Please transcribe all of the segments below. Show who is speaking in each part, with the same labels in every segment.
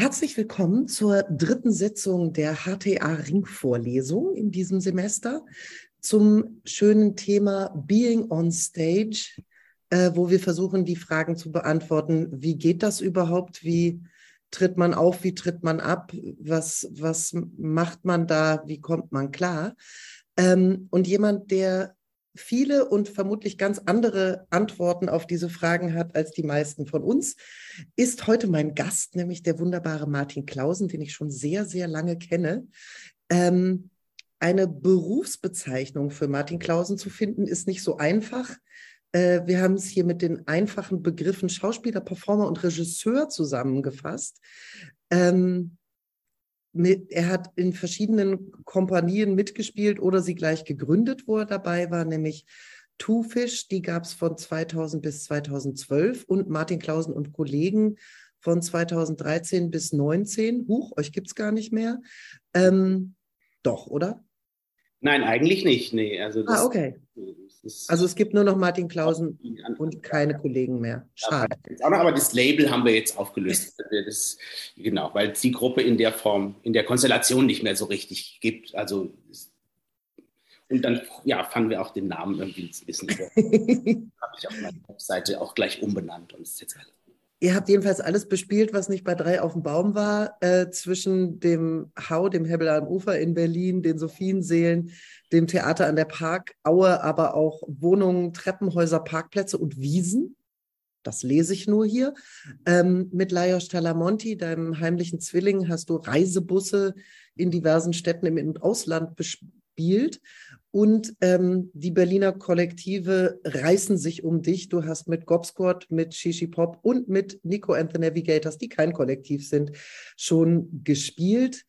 Speaker 1: Herzlich willkommen zur dritten Sitzung der HTA Ringvorlesung in diesem Semester zum schönen Thema Being on Stage, äh, wo wir versuchen, die Fragen zu beantworten. Wie geht das überhaupt? Wie tritt man auf? Wie tritt man ab? Was, was macht man da? Wie kommt man klar? Ähm, und jemand, der viele und vermutlich ganz andere Antworten auf diese Fragen hat als die meisten von uns, ist heute mein Gast, nämlich der wunderbare Martin Klausen, den ich schon sehr, sehr lange kenne. Ähm, eine Berufsbezeichnung für Martin Klausen zu finden, ist nicht so einfach. Äh, wir haben es hier mit den einfachen Begriffen Schauspieler, Performer und Regisseur zusammengefasst. Ähm, mit, er hat in verschiedenen Kompanien mitgespielt oder sie gleich gegründet, wo er dabei war, nämlich Two Fish, die gab es von 2000 bis 2012 und Martin Klausen und Kollegen von 2013 bis 2019. Huch, euch gibt es gar nicht mehr. Ähm, doch, oder?
Speaker 2: Nein, eigentlich nicht. Nee,
Speaker 1: also ah, okay. Also es gibt nur noch Martin Klausen und keine Kollegen mehr.
Speaker 2: Schade. aber das Label haben wir jetzt aufgelöst. Das, genau, weil es die Gruppe in der Form, in der Konstellation nicht mehr so richtig gibt. Also und dann ja, fanden wir auch den Namen irgendwie ein bisschen. habe ich auf meiner Webseite auch gleich umbenannt und ist jetzt alles
Speaker 1: Ihr habt jedenfalls alles bespielt, was nicht bei drei auf dem Baum war, äh, zwischen dem Hau, dem Hebel am Ufer in Berlin, den Sophienseelen, dem Theater an der Parkaue, aber auch Wohnungen, Treppenhäuser, Parkplätze und Wiesen. Das lese ich nur hier. Ähm, mit Lajos Talamonti, deinem heimlichen Zwilling, hast du Reisebusse in diversen Städten im In- und Ausland bespielt. Und ähm, die Berliner Kollektive reißen sich um dich. Du hast mit Gobsquad, mit Shishi Pop und mit Nico and the Navigators, die kein Kollektiv sind, schon gespielt.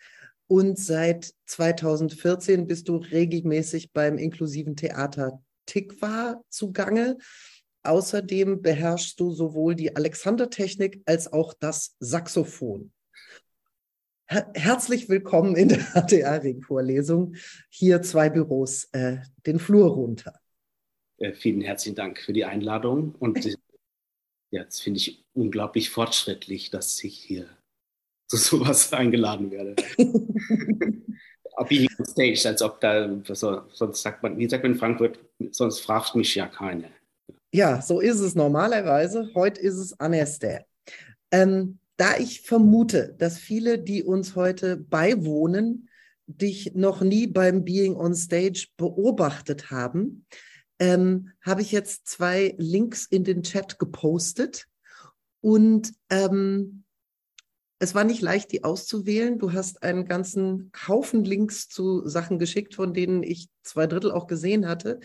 Speaker 1: Und seit 2014 bist du regelmäßig beim inklusiven Theater Tikva zugange. Außerdem beherrschst du sowohl die Alexander-Technik als auch das Saxophon. Herzlich willkommen in der HTA-Ring-Vorlesung. Hier zwei Büros, äh, den Flur runter.
Speaker 2: Äh, vielen herzlichen Dank für die Einladung. Und äh, jetzt finde ich unglaublich fortschrittlich, dass ich hier zu sowas eingeladen werde. Being on stage, als ob da, so, sonst sagt man, wie sagt man in Frankfurt, sonst fragt mich ja keine.
Speaker 1: Ja, so ist es normalerweise. Heute ist es Anester. Ähm, da ich vermute, dass viele, die uns heute beiwohnen, dich noch nie beim Being on Stage beobachtet haben, ähm, habe ich jetzt zwei Links in den Chat gepostet. Und ähm, es war nicht leicht, die auszuwählen. Du hast einen ganzen Haufen Links zu Sachen geschickt, von denen ich zwei Drittel auch gesehen hatte.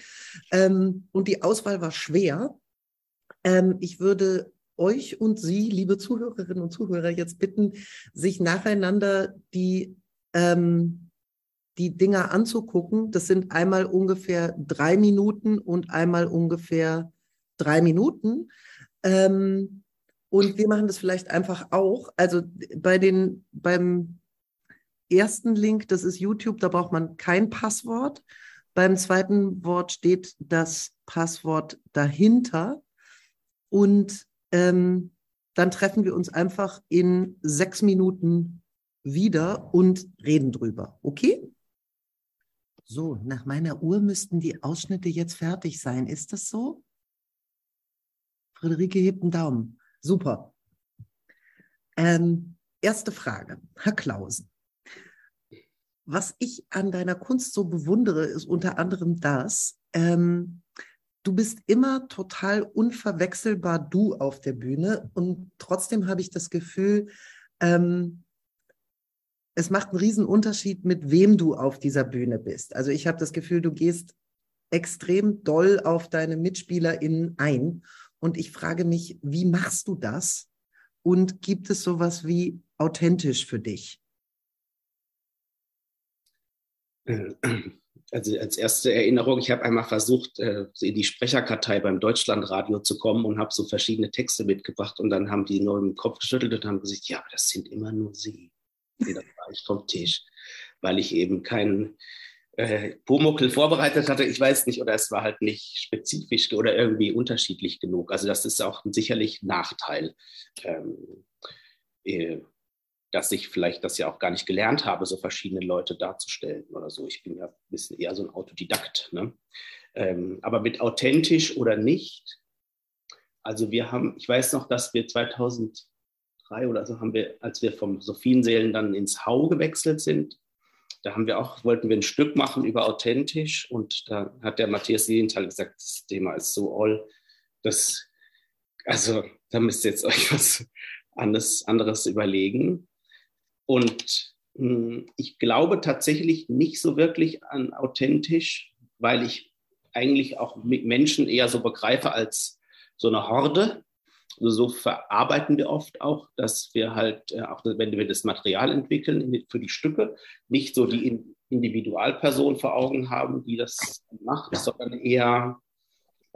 Speaker 1: Ähm, und die Auswahl war schwer. Ähm, ich würde euch und Sie, liebe Zuhörerinnen und Zuhörer, jetzt bitten, sich nacheinander die, ähm, die Dinger anzugucken. Das sind einmal ungefähr drei Minuten und einmal ungefähr drei Minuten. Ähm, und wir machen das vielleicht einfach auch. Also bei den, beim ersten Link, das ist YouTube, da braucht man kein Passwort. Beim zweiten Wort steht das Passwort dahinter. Und ähm, dann treffen wir uns einfach in sechs Minuten wieder und reden drüber. Okay? So, nach meiner Uhr müssten die Ausschnitte jetzt fertig sein. Ist das so? Friederike hebt einen Daumen. Super. Ähm, erste Frage, Herr Klausen. Was ich an deiner Kunst so bewundere, ist unter anderem das, ähm, du bist immer total unverwechselbar du auf der Bühne und trotzdem habe ich das Gefühl, ähm, es macht einen riesen Unterschied, mit wem du auf dieser Bühne bist. Also ich habe das Gefühl, du gehst extrem doll auf deine MitspielerInnen ein und ich frage mich, wie machst du das? Und gibt es sowas wie authentisch für dich?
Speaker 2: Also als erste Erinnerung, ich habe einmal versucht, äh, in die Sprecherkartei beim Deutschlandradio zu kommen und habe so verschiedene Texte mitgebracht und dann haben die nur den Kopf geschüttelt und haben gesagt, ja, das sind immer nur Sie. Und dann war ich vom Tisch, weil ich eben keinen äh, Pumuckel vorbereitet hatte. Ich weiß nicht, oder es war halt nicht spezifisch oder irgendwie unterschiedlich genug. Also das ist auch sicherlich ein Nachteil. Ähm, äh, dass ich vielleicht das ja auch gar nicht gelernt habe, so verschiedene Leute darzustellen oder so. Ich bin ja ein bisschen eher so ein Autodidakt. Ne? Ähm, aber mit authentisch oder nicht, also wir haben, ich weiß noch, dass wir 2003 oder so haben wir, als wir vom Sophienseelen dann ins Hau gewechselt sind, da haben wir auch, wollten wir ein Stück machen über authentisch und da hat der Matthias Lilienthal gesagt, das Thema ist so all, das, also da müsst ihr jetzt euch was anderes, anderes überlegen. Und hm, ich glaube tatsächlich nicht so wirklich an authentisch, weil ich eigentlich auch Menschen eher so begreife als so eine Horde. Also so verarbeiten wir oft auch, dass wir halt, äh, auch wenn wir das Material entwickeln für die Stücke, nicht so die Individualperson vor Augen haben, die das macht, sondern eher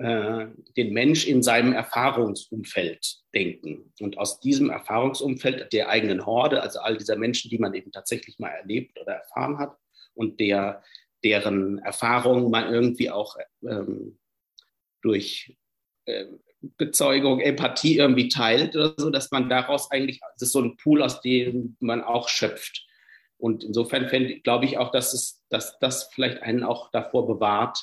Speaker 2: äh, den Mensch in seinem Erfahrungsumfeld denken. Und aus diesem Erfahrungsumfeld der eigenen Horde, also all dieser Menschen, die man eben tatsächlich mal erlebt oder erfahren hat und der, deren Erfahrungen man irgendwie auch ähm, durch äh, Bezeugung, Empathie irgendwie teilt oder so, dass man daraus eigentlich, das ist so ein Pool, aus dem man auch schöpft. Und insofern glaube ich auch, dass, es, dass das vielleicht einen auch davor bewahrt,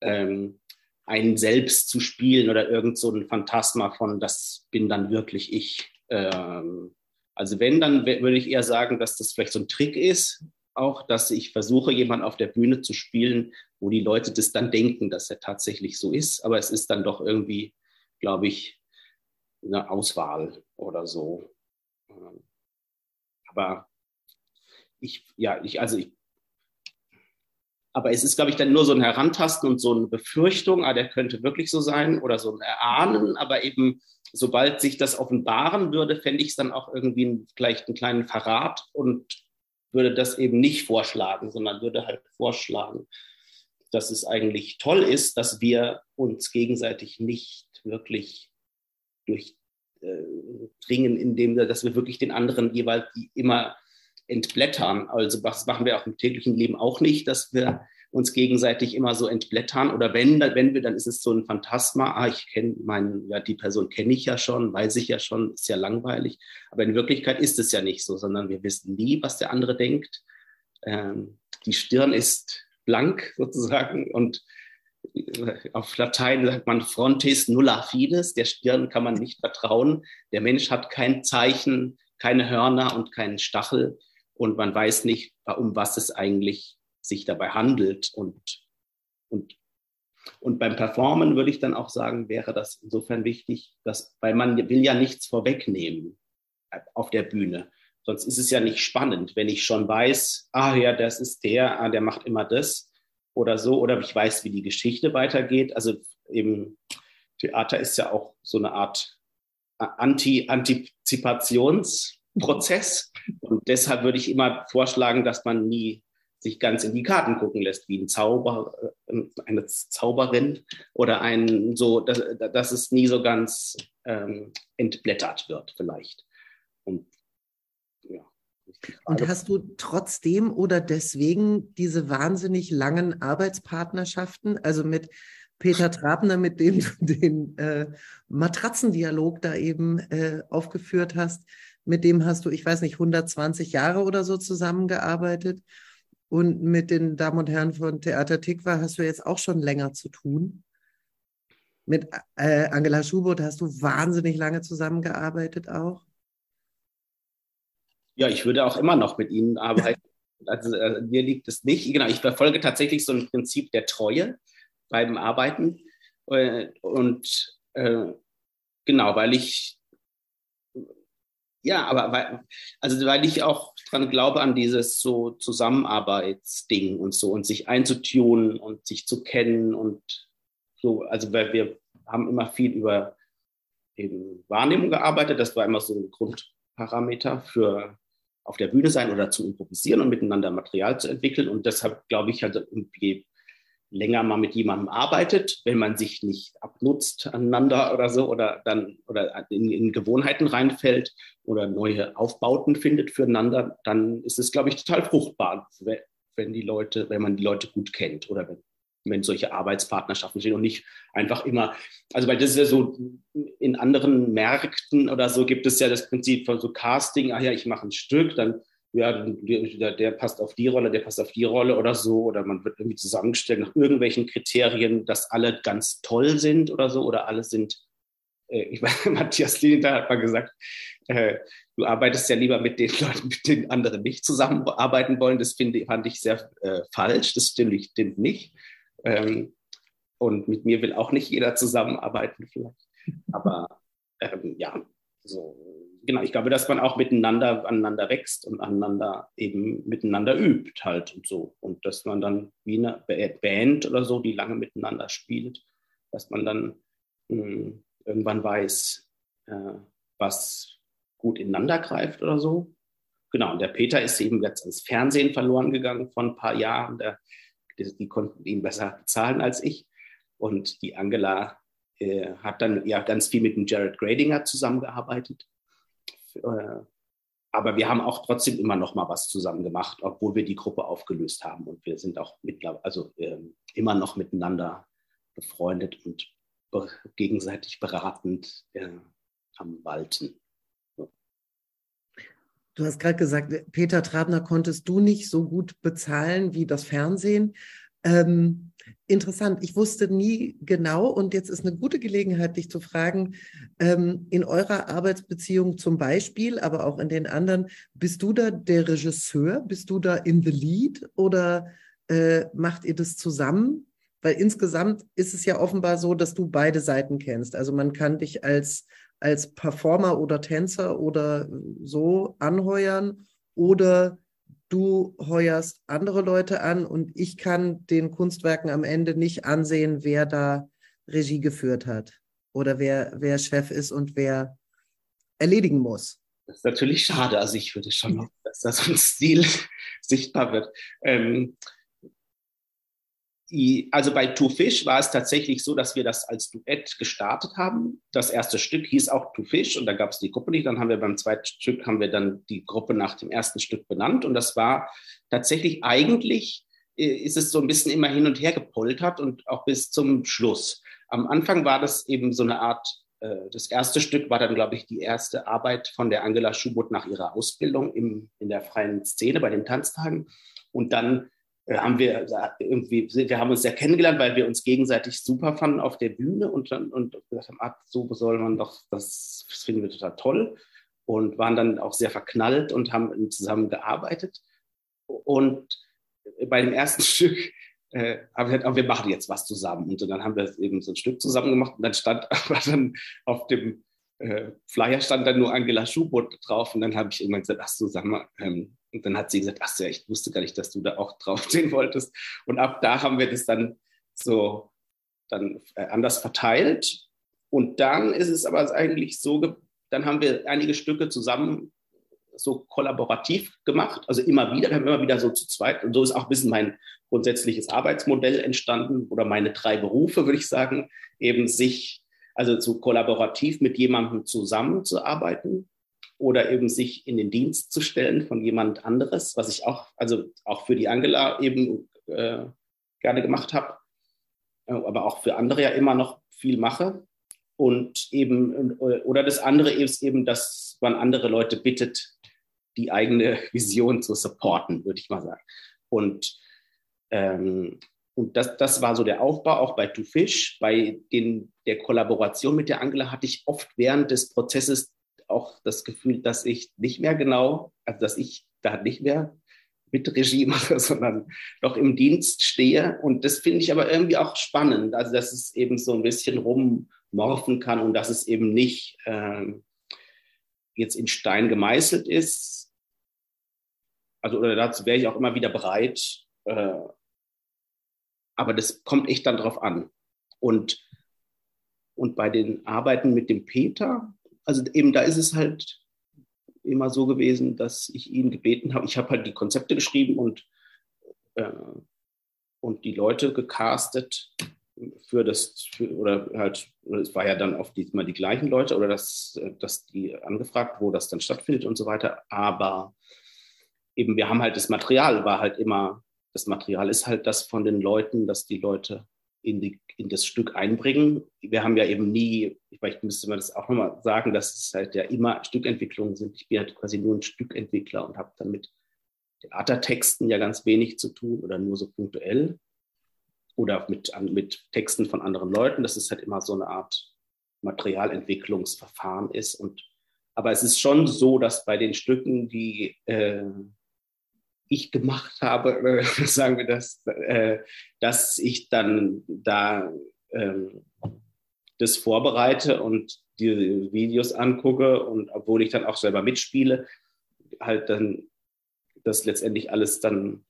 Speaker 2: ähm, einen selbst zu spielen oder irgend so ein Phantasma von, das bin dann wirklich ich. Ähm, also wenn, dann würde ich eher sagen, dass das vielleicht so ein Trick ist, auch, dass ich versuche, jemanden auf der Bühne zu spielen, wo die Leute das dann denken, dass er tatsächlich so ist. Aber es ist dann doch irgendwie, glaube ich, eine Auswahl oder so. Ähm, aber ich, ja, ich, also ich aber es ist, glaube ich, dann nur so ein Herantasten und so eine Befürchtung, ah, der könnte wirklich so sein oder so ein Erahnen. Aber eben, sobald sich das offenbaren würde, fände ich es dann auch irgendwie vielleicht einen kleinen Verrat und würde das eben nicht vorschlagen, sondern würde halt vorschlagen, dass es eigentlich toll ist, dass wir uns gegenseitig nicht wirklich durchdringen, äh, indem wir, dass wir wirklich den anderen jeweils immer entblättern. Also das machen wir auch im täglichen Leben auch nicht, dass wir uns gegenseitig immer so entblättern. Oder wenn, wenn wir, dann ist es so ein Phantasma. Ah, ich kenne meinen, ja, die Person kenne ich ja schon, weiß ich ja schon, ist ja langweilig. Aber in Wirklichkeit ist es ja nicht so, sondern wir wissen nie, was der andere denkt. Ähm, die Stirn ist blank sozusagen und äh, auf Latein sagt man frontis nulla fides, der Stirn kann man nicht vertrauen. Der Mensch hat kein Zeichen, keine Hörner und keinen Stachel und man weiß nicht, um was es eigentlich sich dabei handelt. Und, und, und beim Performen würde ich dann auch sagen, wäre das insofern wichtig, dass, weil man will ja nichts vorwegnehmen auf der Bühne. Sonst ist es ja nicht spannend, wenn ich schon weiß, ah ja, das ist der, ah, der macht immer das oder so, oder ich weiß, wie die Geschichte weitergeht. Also eben Theater ist ja auch so eine Art Anti-Antizipationsprozess. Und deshalb würde ich immer vorschlagen, dass man nie sich ganz in die Karten gucken lässt, wie ein Zauber, äh, eine Zauberin oder ein so, dass, dass es nie so ganz ähm, entblättert wird, vielleicht. Und
Speaker 1: ja. Und hast du trotzdem oder deswegen diese wahnsinnig langen Arbeitspartnerschaften, also mit Peter Trabner, mit dem du den äh, Matratzendialog da eben äh, aufgeführt hast, mit dem hast du, ich weiß nicht, 120 Jahre oder so zusammengearbeitet. Und mit den Damen und Herren von Theater Tikva hast du jetzt auch schon länger zu tun. Mit äh, Angela Schubert hast du wahnsinnig lange zusammengearbeitet auch.
Speaker 2: Ja, ich würde auch immer noch mit Ihnen arbeiten. Also äh, mir liegt es nicht. Genau, ich verfolge tatsächlich so ein Prinzip der Treue beim Arbeiten. Äh, und äh, genau, weil ich ja, aber weil, also weil ich auch dran glaube an dieses so Zusammenarbeitsding und so und sich einzutunen und sich zu kennen und so, also weil wir haben immer viel über eben Wahrnehmung gearbeitet, das war immer so ein Grundparameter für auf der Bühne sein oder zu improvisieren und miteinander Material zu entwickeln. Und deshalb glaube ich halt irgendwie länger mal mit jemandem arbeitet, wenn man sich nicht abnutzt aneinander oder so oder dann oder in, in Gewohnheiten reinfällt oder neue Aufbauten findet füreinander, dann ist es, glaube ich, total fruchtbar, wenn die Leute, wenn man die Leute gut kennt oder wenn wenn solche Arbeitspartnerschaften stehen und nicht einfach immer, also weil das ist ja so, in anderen Märkten oder so gibt es ja das Prinzip von so Casting, ah ja, ich mache ein Stück, dann ja, der, der, passt auf die Rolle, der passt auf die Rolle oder so, oder man wird irgendwie zusammengestellt nach irgendwelchen Kriterien, dass alle ganz toll sind oder so, oder alle sind, äh, ich meine, Matthias Linter hat mal gesagt, äh, du arbeitest ja lieber mit den Leuten, mit denen andere nicht zusammenarbeiten wollen. Das finde, fand ich sehr äh, falsch, das stimmt, stimmt nicht. Ähm, und mit mir will auch nicht jeder zusammenarbeiten vielleicht. Aber ähm, ja, so genau, ich glaube, dass man auch miteinander aneinander wächst und aneinander eben miteinander übt halt und so. Und dass man dann wie eine Band oder so, die lange miteinander spielt, dass man dann mh, hm, irgendwann weiß, äh, was gut ineinander greift oder so. Genau, und der Peter ist eben jetzt ins Fernsehen verloren gegangen vor ein paar Jahren. Der, die, die konnten ihn besser bezahlen als ich. Und die Angela äh, hat dann ja ganz viel mit dem Jared Gradinger zusammengearbeitet. Äh, aber wir haben auch trotzdem immer noch mal was zusammen gemacht, obwohl wir die Gruppe aufgelöst haben. Und wir sind auch mittlerweile, also äh, immer noch miteinander befreundet und be gegenseitig beratend äh, am Walten.
Speaker 1: Du hast gerade gesagt, Peter Trabner konntest du nicht so gut bezahlen wie das Fernsehen. Ähm, interessant. Ich wusste nie genau und jetzt ist eine gute Gelegenheit, dich zu fragen, ähm, in eurer Arbeitsbeziehung zum Beispiel, aber auch in den anderen, bist du da der Regisseur? Bist du da in the lead oder äh, macht ihr das zusammen? Weil insgesamt ist es ja offenbar so, dass du beide Seiten kennst. Also man kann dich als, als Performer oder Tänzer oder so anheuern oder du heuerst andere Leute an und ich kann den Kunstwerken am Ende nicht ansehen, wer da Regie geführt hat oder wer, wer Chef ist und wer erledigen muss.
Speaker 2: Das ist natürlich schade. Also ich würde schon noch, dass da so ein Stil sichtbar wird. Ähm, also bei Two Fish war es tatsächlich so, dass wir das als Duett gestartet haben. Das erste Stück hieß auch Two Fish und da gab es die Gruppe nicht. Dann haben wir beim zweiten Stück haben wir dann die Gruppe nach dem ersten Stück benannt und das war tatsächlich eigentlich äh, ist es so ein bisschen immer hin und her gepoltert und auch bis zum Schluss. Am Anfang war das eben so eine Art äh, das erste Stück war dann, glaube ich, die erste Arbeit von der Angela Schubert nach ihrer Ausbildung im, in der freien Szene bei den Tanztagen. Und dann haben wir irgendwie, wir haben uns ja kennengelernt, weil wir uns gegenseitig super fanden auf der Bühne und dann und gesagt haben, ah, so soll man doch, das, das finden wir total toll und waren dann auch sehr verknallt und haben zusammen gearbeitet. Und bei dem ersten Stück äh, haben wir gesagt, wir machen jetzt was zusammen. Und dann haben wir eben so ein Stück zusammen gemacht und dann stand aber dann auf dem äh, Flyer stand dann nur Angela Schubert drauf und dann habe ich irgendwann gesagt, ach so, sag mal, ähm, und dann hat sie gesagt, ach ja, ich wusste gar nicht, dass du da auch draufstehen wolltest. Und ab da haben wir das dann so dann äh, anders verteilt. Und dann ist es aber eigentlich so, dann haben wir einige Stücke zusammen so kollaborativ gemacht, also immer wieder, haben immer wieder so zu zweit. Und so ist auch ein bisschen mein grundsätzliches Arbeitsmodell entstanden oder meine drei Berufe, würde ich sagen, eben sich also so kollaborativ mit jemandem zusammenzuarbeiten oder eben sich in den Dienst zu stellen von jemand anderes, was ich auch, also auch für die Angela eben äh, gerne gemacht habe, äh, aber auch für andere ja immer noch viel mache. Und eben, oder das andere ist eben, dass man andere Leute bittet, die eigene Vision zu supporten, würde ich mal sagen. Und ähm, und das, das war so der Aufbau, auch bei Two Fish. Bei den, der Kollaboration mit der Angela hatte ich oft während des Prozesses auch das Gefühl, dass ich nicht mehr genau, also dass ich da nicht mehr mit Regie mache, sondern noch im Dienst stehe. Und das finde ich aber irgendwie auch spannend, also dass es eben so ein bisschen rummorphen kann und dass es eben nicht äh, jetzt in Stein gemeißelt ist. Also oder dazu wäre ich auch immer wieder bereit, äh, aber das kommt echt dann drauf an. Und, und bei den Arbeiten mit dem Peter, also eben da ist es halt immer so gewesen, dass ich ihn gebeten habe. Ich habe halt die Konzepte geschrieben und, äh, und die Leute gecastet für das, für, oder halt, es war ja dann oft diesmal die gleichen Leute oder dass, dass die angefragt, wo das dann stattfindet und so weiter. Aber eben wir haben halt das Material, war halt immer das Material ist halt das von den Leuten, dass die Leute in, die, in das Stück einbringen. Wir haben ja eben nie, vielleicht müsste man das auch nochmal sagen, dass es halt ja immer Stückentwicklungen sind. Ich bin halt quasi nur ein Stückentwickler und habe dann mit Theatertexten ja ganz wenig zu tun oder nur so punktuell oder mit, mit Texten von anderen Leuten. Das ist halt immer so eine Art Materialentwicklungsverfahren ist. Und, aber es ist schon so, dass bei den Stücken, die äh, ich gemacht habe, äh, sagen wir das, äh, dass ich dann da ähm, das vorbereite und die Videos angucke und obwohl ich dann auch selber mitspiele, halt dann das letztendlich alles dann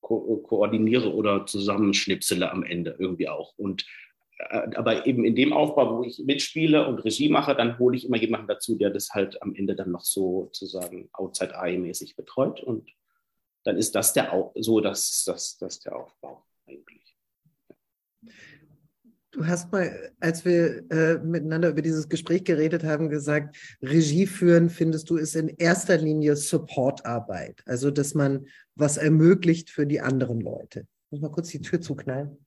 Speaker 2: ko koordiniere oder zusammenschnipsele am Ende irgendwie auch. Und äh, aber eben in dem Aufbau, wo ich mitspiele und Regie mache, dann hole ich immer jemanden dazu, der das halt am Ende dann noch so sozusagen Outside-Eye-mäßig betreut und dann ist das der, so das, das, das der Aufbau eigentlich.
Speaker 1: Du hast mal, als wir äh, miteinander über dieses Gespräch geredet haben, gesagt, Regie führen, findest du, ist in erster Linie Supportarbeit. Also, dass man was ermöglicht für die anderen Leute. Ich muss mal kurz die Tür zuknallen.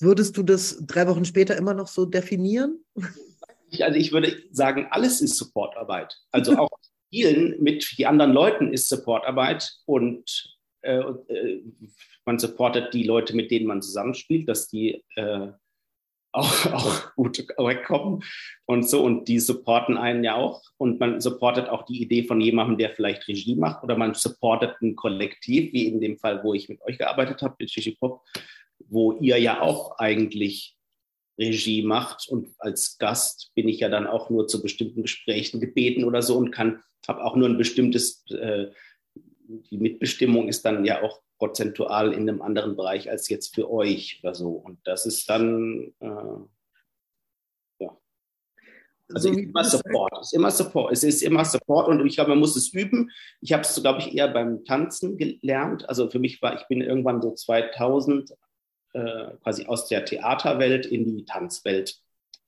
Speaker 1: Würdest du das drei Wochen später immer noch so definieren?
Speaker 2: Also ich würde sagen, alles ist Supportarbeit. Also auch Spielen mit die anderen Leuten ist Supportarbeit und äh, äh, man supportet die Leute, mit denen man zusammenspielt, dass die äh, auch, auch gut wegkommen und so. Und die supporten einen ja auch. Und man supportet auch die Idee von jemandem, der vielleicht Regie macht. Oder man supportet ein Kollektiv, wie in dem Fall, wo ich mit euch gearbeitet habe, mit Shishi Pop, wo ihr ja auch eigentlich Regie macht. Und als Gast bin ich ja dann auch nur zu bestimmten Gesprächen gebeten oder so und kann, habe auch nur ein bestimmtes, äh, die Mitbestimmung ist dann ja auch prozentual in einem anderen Bereich als jetzt für euch oder so. Und das ist dann, äh, ja. Also so ist immer Support. Es ist immer Support. Es ist immer Support und ich glaube, man muss es üben. Ich habe es, glaube ich, eher beim Tanzen gelernt. Also für mich war, ich bin irgendwann so 2000 äh, quasi aus der Theaterwelt in die Tanzwelt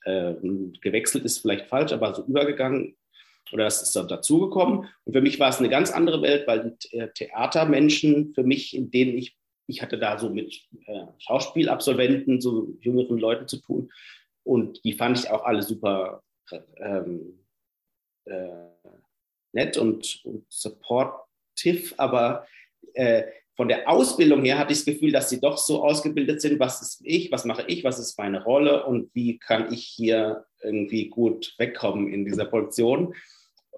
Speaker 2: äh, gewechselt, ist vielleicht falsch, aber so übergegangen oder das ist dann dazugekommen. Und für mich war es eine ganz andere Welt, weil die Theatermenschen für mich, in denen ich, ich hatte da so mit äh, Schauspielabsolventen, so jüngeren Leuten zu tun. Und die fand ich auch alle super ähm, äh, nett und, und supportive, aber äh, von der Ausbildung her hatte ich das Gefühl, dass sie doch so ausgebildet sind, was ist ich, was mache ich, was ist meine Rolle und wie kann ich hier irgendwie gut wegkommen in dieser Produktion.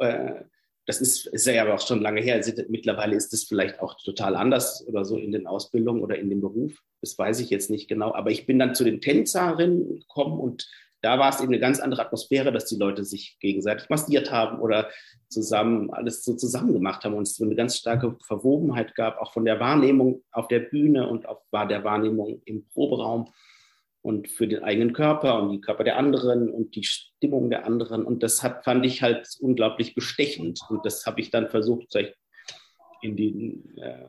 Speaker 2: Äh, das ist, ja aber auch schon lange her. Mittlerweile ist es vielleicht auch total anders oder so in den Ausbildungen oder in dem Beruf. Das weiß ich jetzt nicht genau. Aber ich bin dann zu den Tänzerinnen gekommen und da war es eben eine ganz andere Atmosphäre, dass die Leute sich gegenseitig massiert haben oder zusammen alles so zusammen gemacht haben und es so eine ganz starke Verwobenheit gab, auch von der Wahrnehmung auf der Bühne und auch der Wahrnehmung im Proberaum und für den eigenen Körper und die Körper der anderen und die Stimmung der anderen. Und das hat, fand ich halt unglaublich bestechend. Und das habe ich dann versucht, in, die, äh,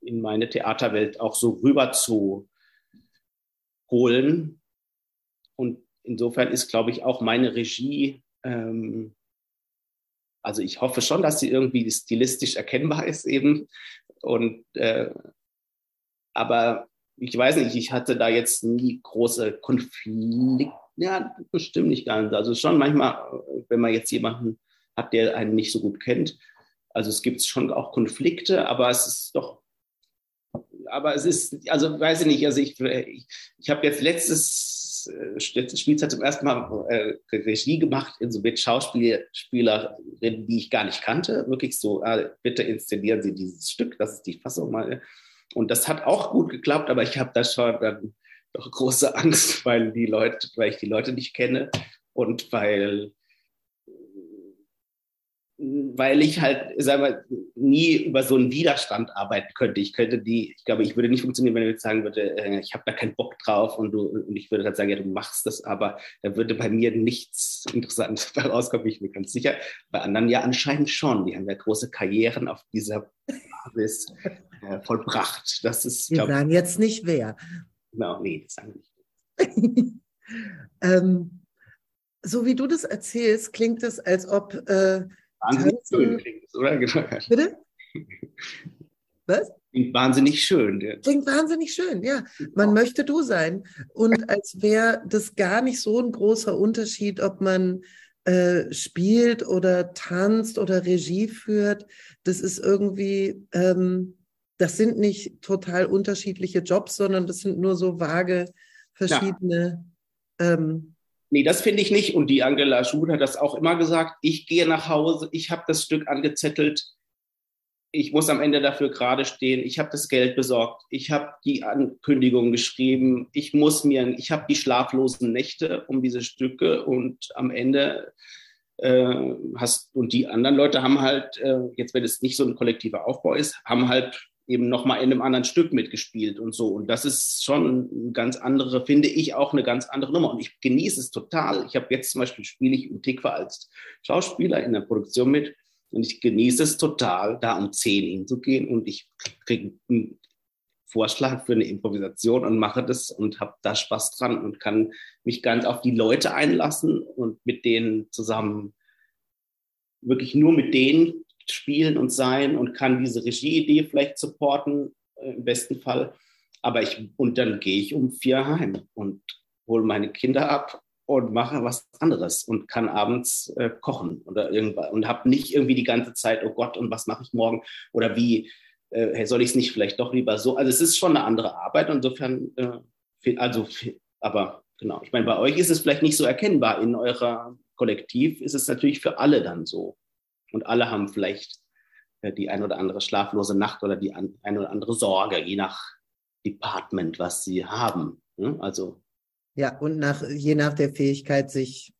Speaker 2: in meine Theaterwelt auch so rüber zu holen. Insofern ist, glaube ich, auch meine Regie, ähm, also ich hoffe schon, dass sie irgendwie stilistisch erkennbar ist eben. Und äh, aber ich weiß nicht, ich hatte da jetzt nie große Konflikte. Ja, bestimmt nicht ganz. Also schon manchmal, wenn man jetzt jemanden hat, der einen nicht so gut kennt. Also es gibt schon auch Konflikte, aber es ist doch, aber es ist, also weiß ich nicht, also ich, ich, ich habe jetzt letztes Spielzeit zum ersten Mal äh, Regie gemacht in so mit Schauspielerinnen, die ich gar nicht kannte. Wirklich so, äh, bitte inszenieren Sie dieses Stück, das ist die Fassung mal. Und das hat auch gut geklappt, aber ich habe da schon dann doch große Angst, weil die Leute, weil ich die Leute nicht kenne und weil weil ich halt, sagen wir, nie über so einen Widerstand arbeiten könnte. Ich könnte die, ich glaube, ich würde nicht funktionieren, wenn ich jetzt sagen würde, äh, ich habe da keinen Bock drauf und, du, und ich würde dann sagen, ja, du machst das, aber da würde bei mir nichts Interessantes rauskommen, ich bin ganz sicher. Bei anderen ja anscheinend schon. Die haben ja große Karrieren auf dieser Basis äh, vollbracht. Das ist,
Speaker 1: Wir glaub, sagen jetzt nicht wer.
Speaker 2: Genau, no, nee, das sagen wir nicht.
Speaker 1: ähm, so wie du das erzählst, klingt es, als ob äh, wahnsinnig schön klingt, oder? Genau. Bitte?
Speaker 2: Was? Klingt wahnsinnig schön.
Speaker 1: Klingt wahnsinnig schön, ja. Man möchte du sein. Und als wäre das gar nicht so ein großer Unterschied, ob man äh, spielt oder tanzt oder Regie führt. Das ist irgendwie, ähm, das sind nicht total unterschiedliche Jobs, sondern das sind nur so vage verschiedene. Ja. Ähm,
Speaker 2: nee, das finde ich nicht. Und die Angela Schul hat das auch immer gesagt. Ich gehe nach Hause, ich habe das Stück angezettelt ich muss am Ende dafür gerade stehen. Ich habe das Geld besorgt. Ich habe die Ankündigung geschrieben. Ich muss mir, ich habe die schlaflosen Nächte um diese Stücke und am Ende äh, hast und die anderen Leute haben halt äh, jetzt, wenn es nicht so ein kollektiver Aufbau ist, haben halt eben noch mal in einem anderen Stück mitgespielt und so. Und das ist schon eine ganz andere, finde ich auch eine ganz andere Nummer. Und ich genieße es total. Ich habe jetzt zum Beispiel spiele ich im Tikva als Schauspieler in der Produktion mit. Und ich genieße es total, da um 10 hinzugehen und ich kriege einen Vorschlag für eine Improvisation und mache das und habe da Spaß dran und kann mich ganz auf die Leute einlassen und mit denen zusammen wirklich nur mit denen spielen und sein und kann diese Regieidee vielleicht supporten, äh, im besten Fall. Aber ich, und dann gehe ich um vier heim und hole meine Kinder ab und mache was anderes und kann abends äh, kochen oder irgendwas und habe nicht irgendwie die ganze Zeit, oh Gott, und was mache ich morgen oder wie äh, soll ich es nicht vielleicht doch lieber so? Also es ist schon eine andere Arbeit, insofern, äh, also, aber genau, ich meine, bei euch ist es vielleicht nicht so erkennbar, in eurer Kollektiv ist es natürlich für alle dann so und alle haben vielleicht äh, die ein oder andere schlaflose Nacht oder die ein, oder andere Sorge, je nach Department, was sie haben. Ne? Also
Speaker 1: ja, und nach, je nach der Fähigkeit, sich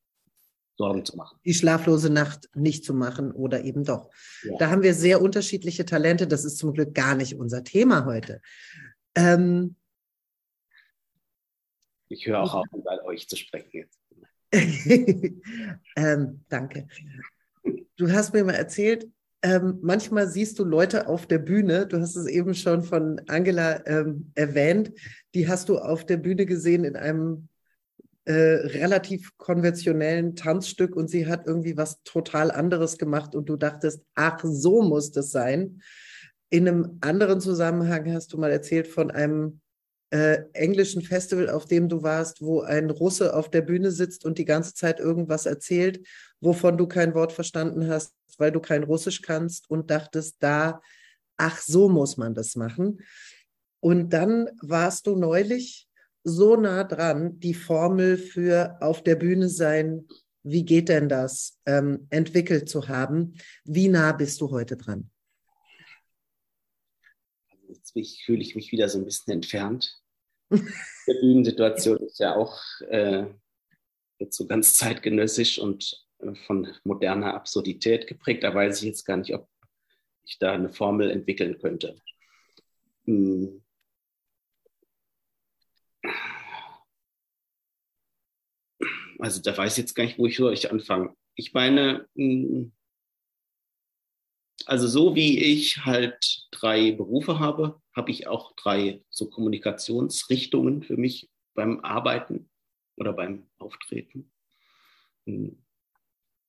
Speaker 2: Sorgen zu machen.
Speaker 1: Die schlaflose Nacht nicht zu machen oder eben doch. Ja. Da haben wir sehr unterschiedliche Talente. Das ist zum Glück gar nicht unser Thema heute. Ähm,
Speaker 2: ich höre auch auf, bei euch zu sprechen jetzt.
Speaker 1: ähm, danke. Du hast mir mal erzählt, ähm, manchmal siehst du Leute auf der Bühne, du hast es eben schon von Angela ähm, erwähnt, die hast du auf der Bühne gesehen in einem äh, relativ konventionellen Tanzstück und sie hat irgendwie was total anderes gemacht und du dachtest, ach, so muss das sein. In einem anderen Zusammenhang hast du mal erzählt von einem äh, englischen Festival, auf dem du warst, wo ein Russe auf der Bühne sitzt und die ganze Zeit irgendwas erzählt, wovon du kein Wort verstanden hast, weil du kein Russisch kannst und dachtest da, ach, so muss man das machen. Und dann warst du neulich so nah dran, die Formel für auf der Bühne sein, wie geht denn das, ähm, entwickelt zu haben. Wie nah bist du heute dran?
Speaker 2: Jetzt fühle ich mich wieder so ein bisschen entfernt. Die Bühnensituation ist ja auch äh, jetzt so ganz zeitgenössisch und von moderner Absurdität geprägt. Da weiß ich jetzt gar nicht, ob ich da eine Formel entwickeln könnte. Hm. Also da weiß ich jetzt gar nicht, wo ich, wo ich anfange. Ich meine, hm, also so wie ich halt drei Berufe habe, habe ich auch drei so Kommunikationsrichtungen für mich beim Arbeiten oder beim Auftreten. Hm,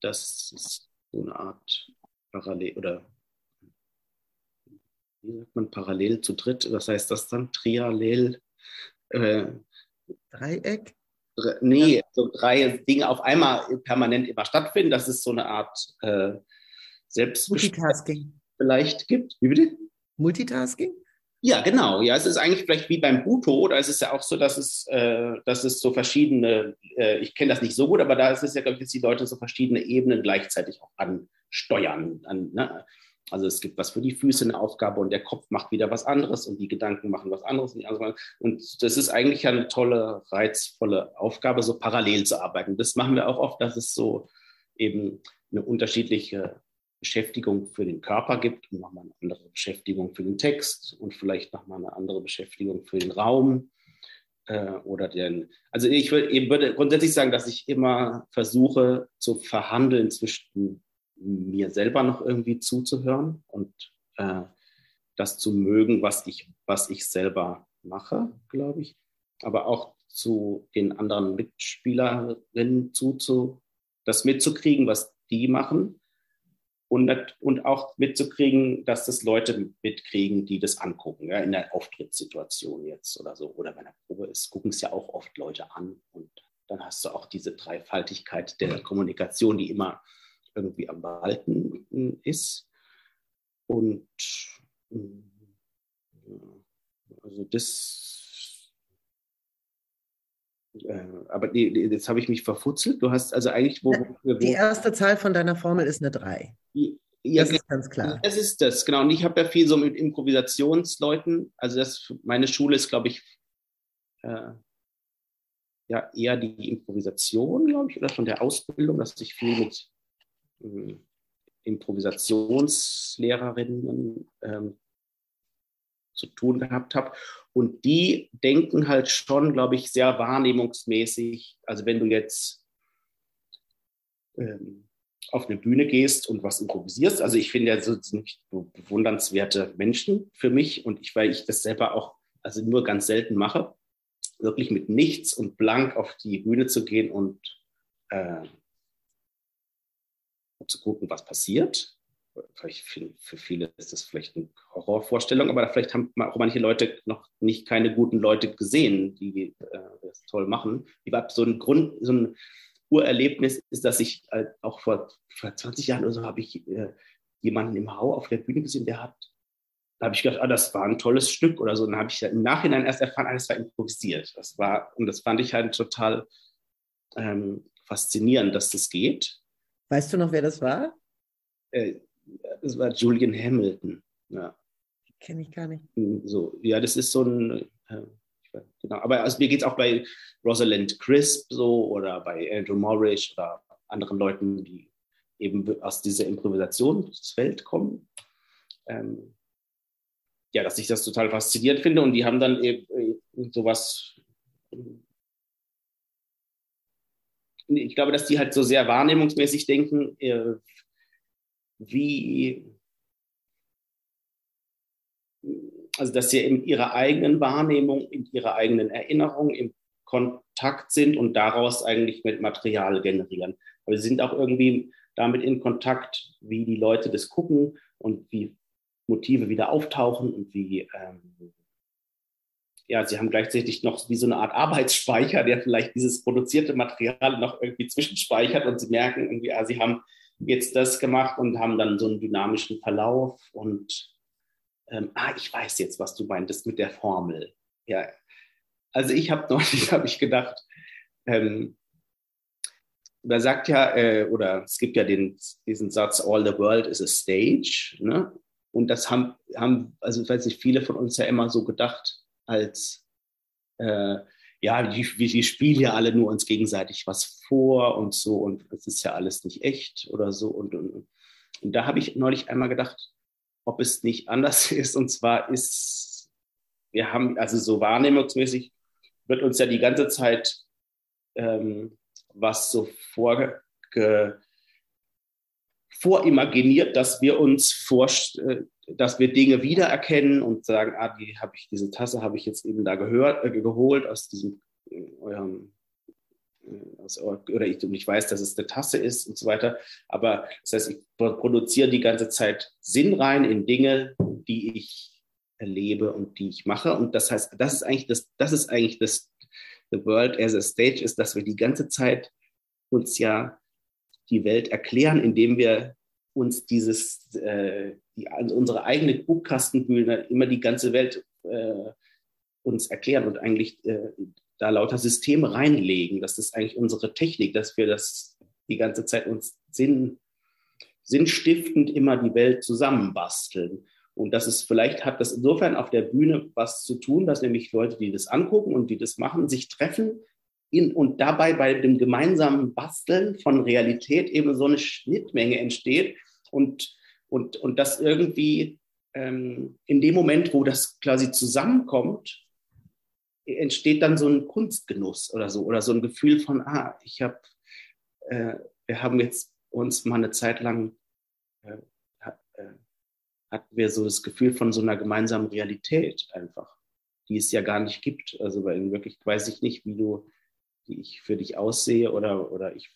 Speaker 2: das ist so eine Art Parallel oder wie sagt man parallel zu dritt? Was heißt das dann? Triallel?
Speaker 1: Äh, Dreieck?
Speaker 2: Nee, so drei Dinge auf einmal permanent immer stattfinden. Das ist so eine Art äh, Multitasking vielleicht gibt.
Speaker 1: Wie bitte? Multitasking?
Speaker 2: Ja, genau. Ja, es ist eigentlich vielleicht wie beim Buto, da ist es ja auch so, dass es, äh, dass es so verschiedene, äh, ich kenne das nicht so gut, aber da ist es ja, glaube ich, dass die Leute so verschiedene Ebenen gleichzeitig auch ansteuern. An, ne? Also es gibt was für die Füße eine Aufgabe und der Kopf macht wieder was anderes und die Gedanken machen was anderes. Und das ist eigentlich eine tolle, reizvolle Aufgabe, so parallel zu arbeiten. Das machen wir auch oft, dass es so eben eine unterschiedliche Beschäftigung für den Körper gibt und nochmal eine andere Beschäftigung für den Text und vielleicht nochmal eine andere Beschäftigung für den Raum äh, oder den. Also ich würde, ich grundsätzlich sagen, dass ich immer versuche zu verhandeln zwischen mir selber noch irgendwie zuzuhören und äh, das zu mögen, was ich, was ich selber mache, glaube ich, aber auch zu den anderen Mitspielerinnen zuzu, das mitzukriegen, was die machen und, und auch mitzukriegen, dass das Leute mitkriegen, die das angucken, ja, in der Auftrittssituation jetzt oder so. Oder bei einer Probe ist, gucken es ja auch oft Leute an. Und dann hast du auch diese Dreifaltigkeit der Kommunikation, die immer irgendwie am Walten ist. Und also das aber nee, jetzt habe ich mich verfutzelt. Du hast also eigentlich. Wo,
Speaker 1: wo, die erste Zahl von deiner Formel ist eine 3. Ja,
Speaker 2: das ist ganz klar. Das ist das, genau. Und ich habe ja viel so mit Improvisationsleuten. Also das, meine Schule ist, glaube ich, äh, ja eher die Improvisation, glaube ich, oder von der Ausbildung, dass ich viel mit äh, Improvisationslehrerinnen ähm, zu tun gehabt habe. Und die denken halt schon, glaube ich, sehr wahrnehmungsmäßig. Also wenn du jetzt ähm, auf eine Bühne gehst und was improvisierst. Also ich finde ja so bewundernswerte Menschen für mich und ich, weil ich das selber auch also nur ganz selten mache, wirklich mit nichts und blank auf die Bühne zu gehen und äh, zu gucken, was passiert. Vielleicht für viele ist das vielleicht eine Horrorvorstellung, aber vielleicht haben auch manche Leute noch nicht keine guten Leute gesehen, die äh, das toll machen. Ich habe so ein Grund, so ein Urerlebnis ist, dass ich äh, auch vor, vor 20 Jahren oder so habe ich äh, jemanden im Hau auf der Bühne gesehen, der hat, da habe ich gedacht, ah, das war ein tolles Stück oder so. Und dann habe ich im Nachhinein erst erfahren, alles ah, war improvisiert. Das war, und das fand ich halt total ähm, faszinierend, dass das geht.
Speaker 1: Weißt du noch, wer das war?
Speaker 2: Äh, das war Julian Hamilton. Ja.
Speaker 1: Kenne ich gar nicht.
Speaker 2: So, ja, das ist so ein, äh, genau. Aber also mir geht es auch bei Rosalind Crisp so oder bei Andrew Morrish oder anderen Leuten, die eben aus dieser Improvisationswelt kommen. Ähm, ja, dass ich das total faszinierend finde und die haben dann eben äh, sowas. Ich glaube, dass die halt so sehr wahrnehmungsmäßig denken, äh, wie also dass sie in ihrer eigenen Wahrnehmung, in ihrer eigenen Erinnerung im Kontakt sind und daraus eigentlich mit Material generieren. Aber sie sind auch irgendwie damit in Kontakt, wie die Leute das gucken und wie Motive wieder auftauchen und wie, ähm, ja, sie haben gleichzeitig noch wie so eine Art Arbeitsspeicher, der vielleicht dieses produzierte Material noch irgendwie zwischenspeichert und sie merken irgendwie, ah, sie haben jetzt das gemacht und haben dann so einen dynamischen Verlauf und ähm, ah, ich weiß jetzt, was du meintest mit der Formel. Ja, also ich habe neulich, habe ich gedacht, ähm, da sagt ja, äh, oder es gibt ja den, diesen Satz, all the world is a stage, ne? Und das haben, haben, also ich weiß nicht, viele von uns ja immer so gedacht, als äh, ja, die, die spielen ja alle nur uns gegenseitig was vor und so und es ist ja alles nicht echt oder so. Und, und, und da habe ich neulich einmal gedacht, ob es nicht anders ist. Und zwar ist, wir haben, also so wahrnehmungsmäßig wird uns ja die ganze Zeit ähm, was so vorge vorimaginiert, dass wir uns vor, äh, dass wir Dinge wiedererkennen und sagen, ah, die habe ich, diese Tasse habe ich jetzt eben da gehört, äh, geholt aus diesem äh, eurem oder ich, ich weiß, dass es eine Tasse ist und so weiter. Aber das heißt, ich produziere die ganze Zeit Sinn rein in Dinge, die ich erlebe und die ich mache. Und das heißt, das ist eigentlich das, das ist eigentlich das, the world as a stage ist, dass wir die ganze Zeit uns ja die Welt erklären, indem wir uns dieses, äh, die, also unsere eigene Guckkastenbühne immer die ganze Welt äh, uns erklären und eigentlich äh, da lauter Systeme reinlegen. Das ist eigentlich unsere Technik, dass wir das die ganze Zeit uns Sinn, sinnstiftend immer die Welt zusammenbasteln. Und das ist, vielleicht hat das insofern auf der Bühne was zu tun, dass nämlich Leute, die das angucken und die das machen, sich treffen in, und dabei bei dem gemeinsamen Basteln von Realität eben so eine Schnittmenge entsteht und, und, und das irgendwie ähm, in dem Moment, wo das quasi zusammenkommt, entsteht dann so ein Kunstgenuss oder so oder so ein Gefühl von, ah, ich habe, äh, wir haben jetzt uns mal eine Zeit lang, äh, äh, hatten wir so das Gefühl von so einer gemeinsamen Realität einfach, die es ja gar nicht gibt. Also weil in Wirklichkeit weiß ich nicht, wie du, wie ich für dich aussehe oder, oder ich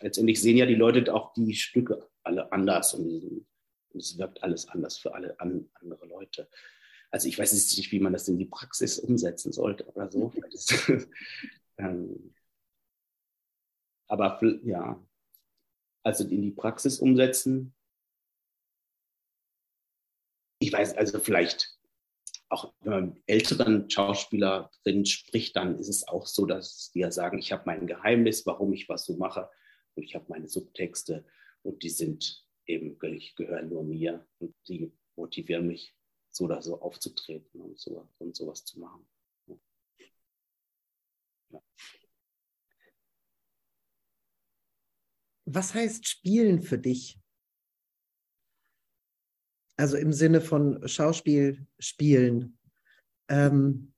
Speaker 2: letztendlich sehen ja die Leute auch die Stücke alle anders und, es wirkt alles anders für alle an, andere Leute. Also ich weiß nicht, wie man das in die Praxis umsetzen sollte oder so. ähm, aber ja, also in die Praxis umsetzen. Ich weiß, also vielleicht auch wenn man älteren Schauspielerinnen spricht, dann ist es auch so, dass die ja sagen, ich habe mein Geheimnis, warum ich was so mache und ich habe meine Subtexte und die sind eben, ich gehören nur mir und die motivieren mich, so oder so aufzutreten und, so, und sowas zu machen.
Speaker 1: Ja. Was heißt Spielen für dich? Also im Sinne von Schauspiel spielen. Ähm,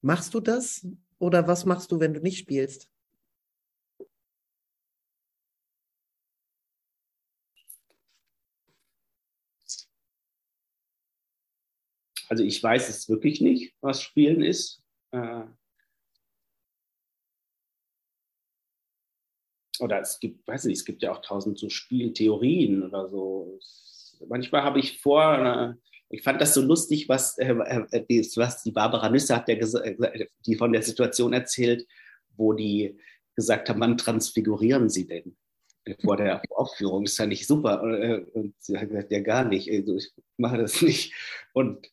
Speaker 1: machst du das oder was machst du, wenn du nicht spielst?
Speaker 2: Also ich weiß es wirklich nicht, was Spielen ist. Äh, oder es gibt, weiß nicht, es gibt ja auch tausend so Spieltheorien oder so. Manchmal habe ich vor, äh, ich fand das so lustig, was, äh, äh was die Barbara Nüsse hat, die von der Situation erzählt, wo die gesagt haben, wann transfigurieren sie denn? vor der Aufführung. Das fand ich super. Und sie hat gesagt, ja, gar nicht. Also ich mache das nicht. Und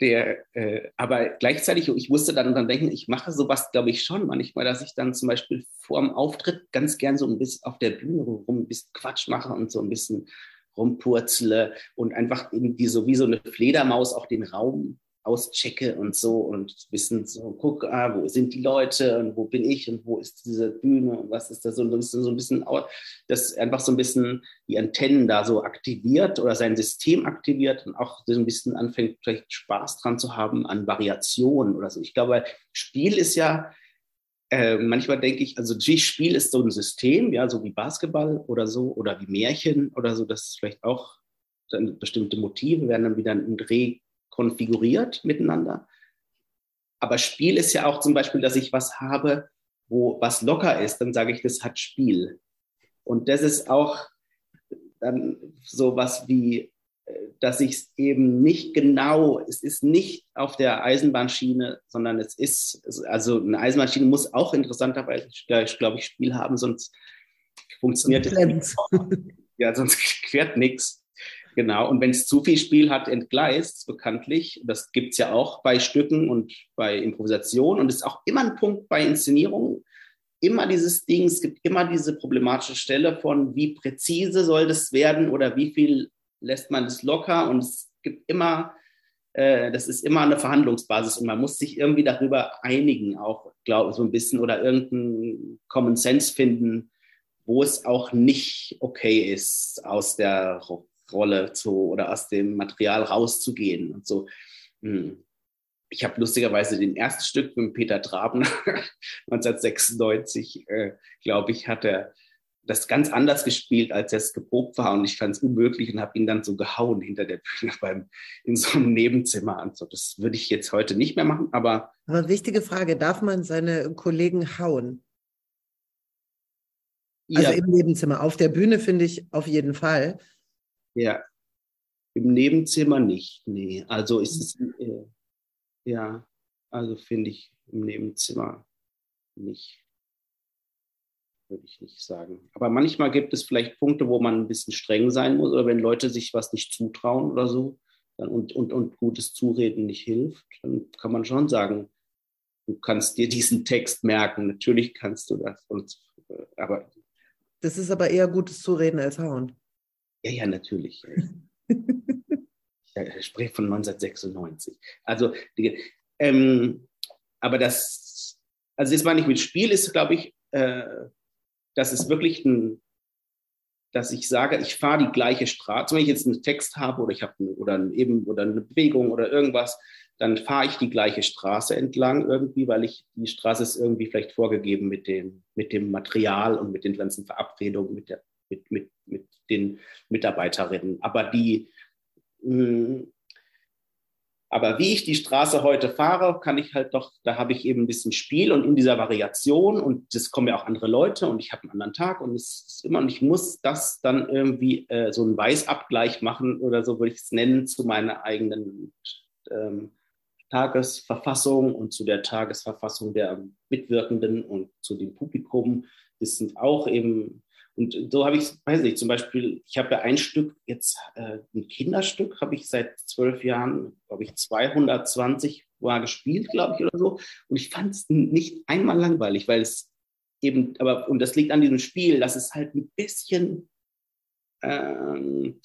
Speaker 2: der, aber gleichzeitig, ich musste dann, dann denken, ich mache sowas, glaube ich, schon manchmal, dass ich dann zum Beispiel vor dem Auftritt ganz gern so ein bisschen auf der Bühne rum ein bisschen Quatsch mache und so ein bisschen rumpurzle und einfach irgendwie so wie so eine Fledermaus auch den Raum auschecke und so und wissen so, guck, ah, wo sind die Leute und wo bin ich und wo ist diese Bühne und was ist da so, bisschen, so ein bisschen, das einfach so ein bisschen die Antennen da so aktiviert oder sein System aktiviert und auch so ein bisschen anfängt, vielleicht Spaß dran zu haben an Variationen oder so. Ich glaube, Spiel ist ja, äh, manchmal denke ich, also Spiel ist so ein System, ja, so wie Basketball oder so oder wie Märchen oder so, das ist vielleicht auch dann bestimmte Motive werden dann wieder in Dreh konfiguriert miteinander. Aber Spiel ist ja auch zum Beispiel, dass ich was habe, wo was locker ist, dann sage ich, das hat Spiel. Und das ist auch dann so was wie, dass ich es eben nicht genau, es ist nicht auf der Eisenbahnschiene, sondern es ist, also eine Eisenbahnschiene muss auch interessanterweise, glaube ich, Spiel haben, sonst funktioniert es nicht. Ja, sonst quert nichts. Genau, und wenn es zu viel Spiel hat, entgleist bekanntlich. Das gibt es ja auch bei Stücken und bei Improvisation. Und es ist auch immer ein Punkt bei Inszenierungen. Immer dieses Ding, es gibt immer diese problematische Stelle von, wie präzise soll das werden oder wie viel lässt man das locker. Und es gibt immer, äh, das ist immer eine Verhandlungsbasis und man muss sich irgendwie darüber einigen, auch, glaube ich, so ein bisschen oder irgendeinen Common Sense finden, wo es auch nicht okay ist, aus der Rolle zu oder aus dem Material rauszugehen und so. Hm. Ich habe lustigerweise den ersten Stück mit Peter Traben 1996, äh, glaube ich, hat er das ganz anders gespielt, als er es geprobt war. Und ich fand es unmöglich und habe ihn dann so gehauen hinter der Bühne beim, in so einem Nebenzimmer. Und so. Das würde ich jetzt heute nicht mehr machen, aber.
Speaker 1: Aber wichtige Frage: Darf man seine Kollegen hauen? Also ja. im Nebenzimmer. Auf der Bühne finde ich auf jeden Fall.
Speaker 2: Ja, im Nebenzimmer nicht, nee. Also ist es, äh, ja, also finde ich im Nebenzimmer nicht, würde ich nicht sagen. Aber manchmal gibt es vielleicht Punkte, wo man ein bisschen streng sein muss oder wenn Leute sich was nicht zutrauen oder so dann, und, und, und gutes Zureden nicht hilft, dann kann man schon sagen, du kannst dir diesen Text merken, natürlich kannst du das. Und, äh, aber
Speaker 1: das ist aber eher gutes Zureden als Hauen.
Speaker 2: Ja, ja, natürlich. ich spreche von 1996. Also, ähm, aber das, also das meine ich mit Spiel ist, glaube ich, äh, das ist wirklich ein, dass ich sage, ich fahre die gleiche Straße. Wenn ich jetzt einen Text habe oder ich habe oder eben oder eine Bewegung oder irgendwas, dann fahre ich die gleiche Straße entlang irgendwie, weil ich die Straße ist irgendwie vielleicht vorgegeben mit dem mit dem Material und mit den ganzen Verabredungen mit der mit, mit, mit den Mitarbeiterinnen. Aber die, mh, hm, Aber wie ich die Straße heute fahre, kann ich halt doch, da habe ich eben ein bisschen Spiel und in dieser Variation und es kommen ja auch andere Leute und ich habe einen anderen Tag und es ist immer und ich muss das dann irgendwie äh, so einen Weißabgleich machen oder so würde ich es nennen zu meiner eigenen ähm, Tagesverfassung und zu der Tagesverfassung der Mitwirkenden und zu dem Publikum. Das sind auch eben und so habe ich, weiß nicht, zum Beispiel, ich habe ja ein Stück, jetzt äh, ein Kinderstück, habe ich seit zwölf Jahren, glaube ich, 220 Mal gespielt, glaube ich, oder so. Und ich fand es nicht einmal langweilig, weil es eben, aber, und das liegt an diesem Spiel, dass es halt ein bisschen, ähm,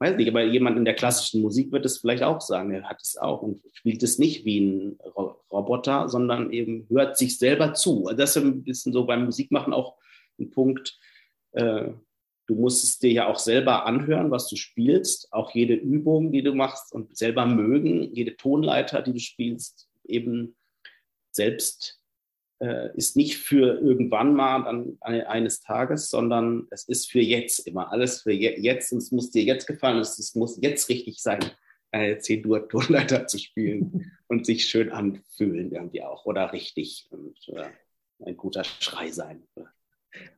Speaker 2: weiß nicht, aber jemand in der klassischen Musik wird es vielleicht auch sagen, er hat es auch und spielt es nicht wie ein Roboter, sondern eben hört sich selber zu. Also das ist ein bisschen so beim Musikmachen auch ein Punkt. Äh, du musst es dir ja auch selber anhören, was du spielst, auch jede Übung, die du machst und selber mögen, jede Tonleiter, die du spielst, eben selbst äh, ist nicht für irgendwann mal dann eines Tages, sondern es ist für jetzt immer alles für je jetzt und es muss dir jetzt gefallen, es, es muss jetzt richtig sein, eine C-Dur-Tonleiter zu spielen und sich schön anfühlen irgendwie auch oder richtig und äh, ein guter Schrei sein.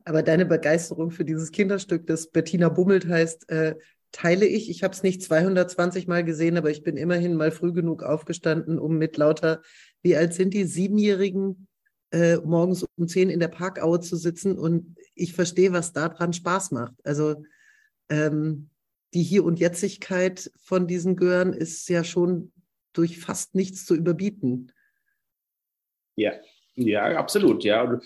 Speaker 1: Aber deine Begeisterung für dieses Kinderstück, das Bettina Bummelt heißt, äh, teile ich. Ich habe es nicht 220 Mal gesehen, aber ich bin immerhin mal früh genug aufgestanden, um mit lauter, wie alt sind die, Siebenjährigen äh, morgens um zehn in der Parkaue zu sitzen. Und ich verstehe, was daran Spaß macht. Also ähm, die Hier- und Jetzigkeit von diesen Gören ist ja schon durch fast nichts zu überbieten.
Speaker 2: Ja, ja, absolut, ja. Und,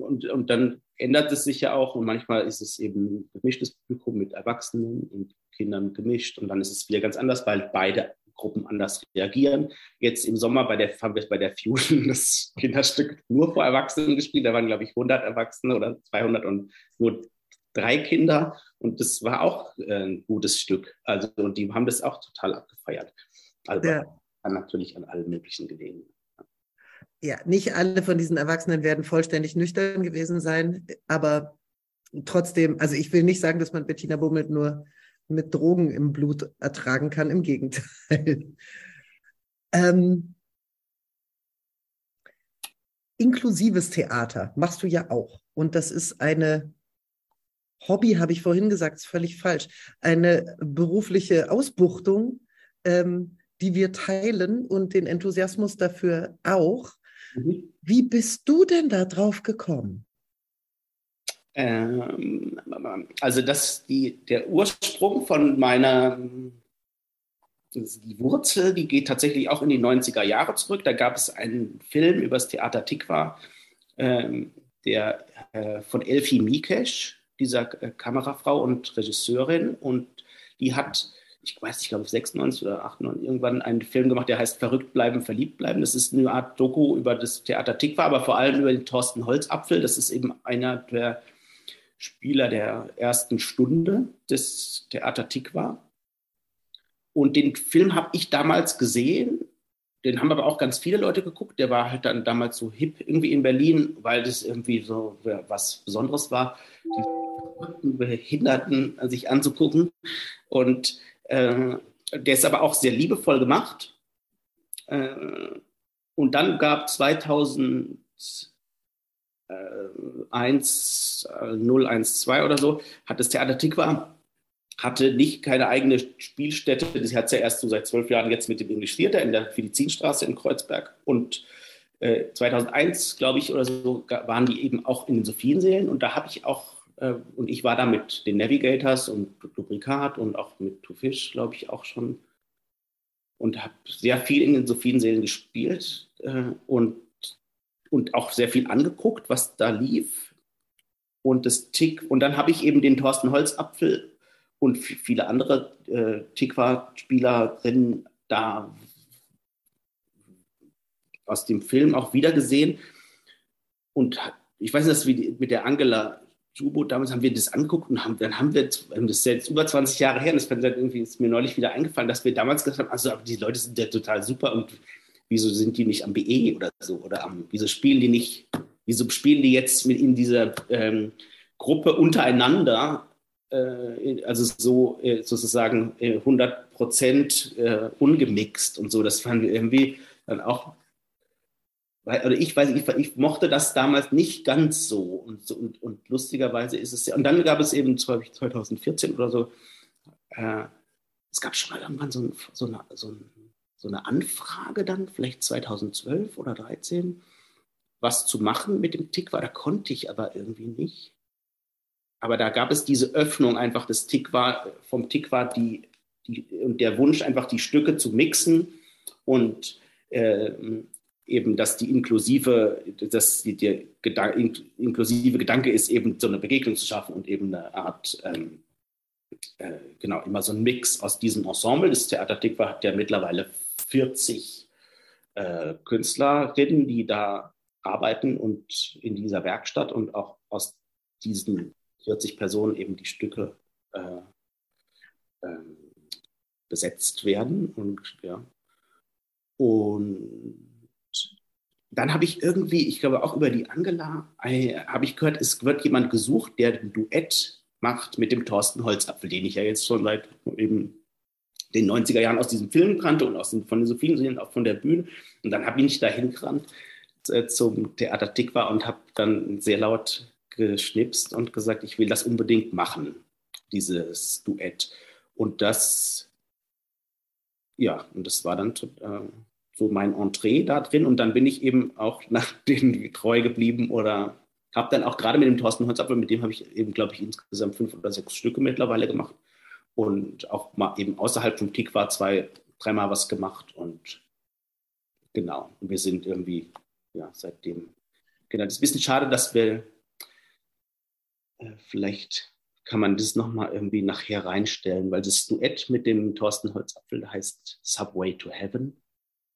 Speaker 2: und, und dann ändert es sich ja auch und manchmal ist es eben gemischtes Publikum mit Erwachsenen und Kindern gemischt und dann ist es wieder ganz anders, weil beide Gruppen anders reagieren. Jetzt im Sommer bei der, haben wir bei der Fusion das Kinderstück nur vor Erwachsenen gespielt. Da waren, glaube ich, 100 Erwachsene oder 200 und nur drei Kinder. Und das war auch äh, ein gutes Stück. Also, und die haben das auch total abgefeiert. Also, ja. natürlich an allen möglichen Gelegenheiten
Speaker 1: ja, nicht alle von diesen Erwachsenen werden vollständig nüchtern gewesen sein, aber trotzdem, also ich will nicht sagen, dass man Bettina Bummelt nur mit Drogen im Blut ertragen kann, im Gegenteil. ähm, inklusives Theater machst du ja auch. Und das ist eine Hobby, habe ich vorhin gesagt, ist völlig falsch. Eine berufliche Ausbuchtung, ähm, die wir teilen und den Enthusiasmus dafür auch. Mhm. Wie bist du denn da drauf gekommen?
Speaker 2: Ähm, also das, die, der Ursprung von meiner die Wurzel, die geht tatsächlich auch in die 90er Jahre zurück. Da gab es einen Film über das Theater Tikva, ähm, der äh, von Elfie Mikesh, dieser äh, Kamerafrau und Regisseurin, und die hat ich weiß nicht, ich glaube 96 oder 98 irgendwann einen Film gemacht, der heißt Verrückt bleiben, verliebt bleiben. Das ist eine Art Doku über das Theater Tikva, aber vor allem über den Thorsten Holzapfel. Das ist eben einer der Spieler der ersten Stunde des Theater Tikva. Und den Film habe ich damals gesehen. Den haben aber auch ganz viele Leute geguckt. Der war halt dann damals so hip irgendwie in Berlin, weil das irgendwie so was Besonderes war, die Behinderten sich anzugucken. Und äh, der ist aber auch sehr liebevoll gemacht. Äh, und dann gab 2001 012 oder so, hat das Theater Tikva hatte nicht keine eigene Spielstätte. Das hat es ja erst so seit zwölf Jahren jetzt mit dem English Theater in der Medizinstraße in Kreuzberg. Und äh, 2001, glaube ich, oder so, waren die eben auch in den Sophiensälen. Und da habe ich auch und ich war da mit den Navigators und Lubrikat und auch mit To Fish, glaube ich, auch schon. Und habe sehr viel in den Sophiensälen gespielt äh, und, und auch sehr viel angeguckt, was da lief. Und das Tick, und dann habe ich eben den Thorsten Holzapfel und viele andere äh, Tikva-Spielerinnen da aus dem Film auch wieder gesehen. Und ich weiß nicht, wie mit der Angela U-Boot damals haben wir das angeguckt und haben, dann haben wir, das ist jetzt über 20 Jahre her, und das irgendwie ist mir neulich wieder eingefallen, dass wir damals gesagt haben, also die Leute sind ja total super und wieso sind die nicht am BE oder so oder am, wieso spielen die nicht, wieso spielen die jetzt mit in dieser ähm, Gruppe untereinander äh, also so äh, sozusagen 100 Prozent ungemixt und so. Das fanden wir irgendwie dann auch weil, oder ich weiß, ich, ich mochte das damals nicht ganz so. Und, und, und lustigerweise ist es ja. Und dann gab es eben 2014 oder so, äh, es gab schon mal irgendwann so, ein, so, eine, so, ein, so, eine, Anfrage dann, vielleicht 2012 oder 2013, was zu machen mit dem Tick war. Da konnte ich aber irgendwie nicht. Aber da gab es diese Öffnung einfach des Tick war, vom Tick war die, die, und der Wunsch einfach die Stücke zu mixen und äh, eben, dass die inklusive, dass die, der Gedan inklusive Gedanke ist, eben so eine Begegnung zu schaffen und eben eine Art, ähm, äh, genau, immer so ein Mix aus diesem Ensemble. Das Theater Tikva hat ja mittlerweile 40 äh, Künstlerinnen, die da arbeiten und in dieser Werkstatt und auch aus diesen 40 Personen eben die Stücke äh, ähm, besetzt werden und ja. Und dann habe ich irgendwie, ich glaube auch über die Angela, habe ich gehört, es wird jemand gesucht, der ein Duett macht mit dem Thorsten Holzapfel, den ich ja jetzt schon seit eben den 90er Jahren aus diesem Film kannte und aus den, von den so vielen Serien auch von der Bühne. Und dann habe ich da hingerannt äh, zum Theater Tikva und habe dann sehr laut geschnipst und gesagt, ich will das unbedingt machen, dieses Duett. Und das, ja, und das war dann äh, so mein Entree da drin. Und dann bin ich eben auch nach denen treu geblieben oder habe dann auch gerade mit dem Thorsten Holzapfel, mit dem habe ich eben, glaube ich, insgesamt fünf oder sechs Stücke mittlerweile gemacht. Und auch mal eben außerhalb vom Tick war zwei, dreimal was gemacht. Und genau, wir sind irgendwie, ja, seitdem, genau, das ist ein bisschen schade, dass wir äh, vielleicht kann man das nochmal irgendwie nachher reinstellen, weil das Duett mit dem Thorsten Holzapfel heißt Subway to Heaven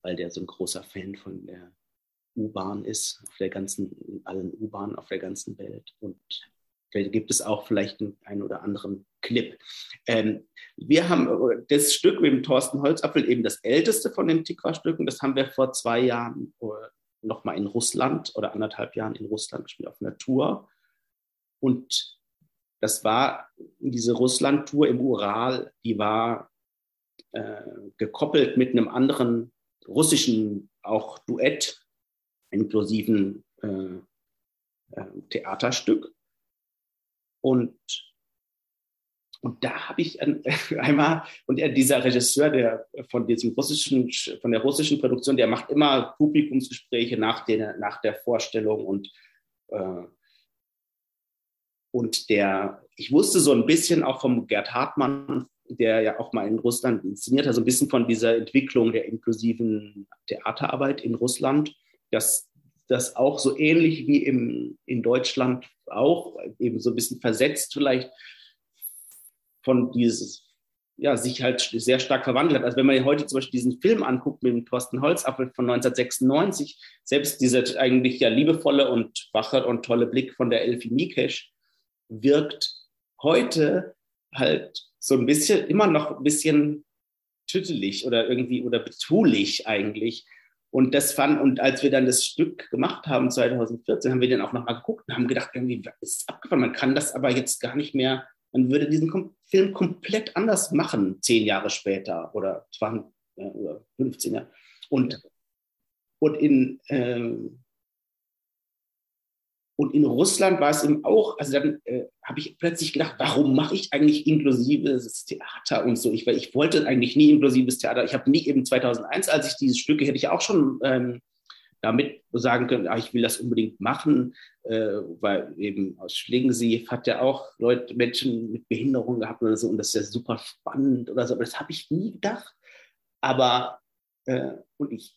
Speaker 2: weil der so ein großer Fan von der U-Bahn ist, auf der ganzen, allen U-Bahnen auf der ganzen Welt. Und vielleicht gibt es auch vielleicht einen, einen oder anderen Clip. Ähm, wir haben das Stück mit dem Thorsten Holzapfel, eben das älteste von den Tikva-Stücken, das haben wir vor zwei Jahren äh, nochmal in Russland oder anderthalb Jahren in Russland gespielt auf einer Tour. Und das war diese Russland-Tour im Ural, die war äh, gekoppelt mit einem anderen russischen auch Duett, inklusiven äh, äh, Theaterstück. Und, und da habe ich ein, einmal, und er, dieser Regisseur der, von, diesem russischen, von der russischen Produktion, der macht immer Publikumsgespräche nach der, nach der Vorstellung und äh, und der, ich wusste so ein bisschen auch vom Gerd Hartmann der ja auch mal in Russland inszeniert hat, so ein bisschen von dieser Entwicklung der inklusiven Theaterarbeit in Russland, dass das auch so ähnlich wie im, in Deutschland auch eben so ein bisschen versetzt vielleicht von dieses, ja, sich halt sehr stark verwandelt hat. Also wenn man heute zum Beispiel diesen Film anguckt mit dem Thorsten Holzapfel von 1996, selbst dieser eigentlich ja liebevolle und wache und tolle Blick von der Elfie Mikesh wirkt heute halt so ein bisschen, immer noch ein bisschen tüttelig oder irgendwie oder betulich eigentlich. Und das fand, und als wir dann das Stück gemacht haben, 2014, haben wir dann auch nochmal geguckt und haben gedacht, irgendwie ist es abgefahren. Man kann das aber jetzt gar nicht mehr, man würde diesen Film komplett anders machen, zehn Jahre später oder 20 ja, oder 15 Jahre. Und, und in, ähm, und in Russland war es eben auch, also dann äh, habe ich plötzlich gedacht, warum mache ich eigentlich inklusives Theater und so? Ich, weil ich wollte eigentlich nie inklusives Theater. Ich habe nie eben 2001, als ich diese Stücke, hätte ich auch schon ähm, damit sagen können, ah, ich will das unbedingt machen, äh, weil eben aus Schlingensief hat ja auch Leute, Menschen mit Behinderung gehabt oder so und das ist ja super spannend oder so. Aber das habe ich nie gedacht. Aber, äh, und ich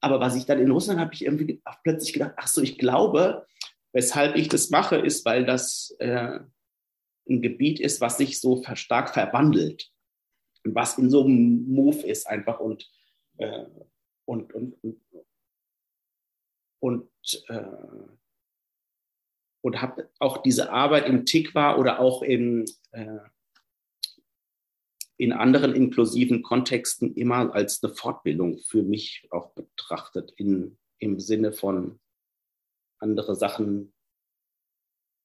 Speaker 2: aber was ich dann in Russland habe ich irgendwie plötzlich gedacht, ach so, ich glaube, weshalb ich das mache, ist, weil das äh, ein Gebiet ist, was sich so stark verwandelt und was in so einem Move ist einfach und äh, und und und, und, äh, und habe auch diese Arbeit im Tikva oder auch äh, in anderen inklusiven Kontexten immer als eine Fortbildung für mich auch betrachtet, in, im Sinne von andere Sachen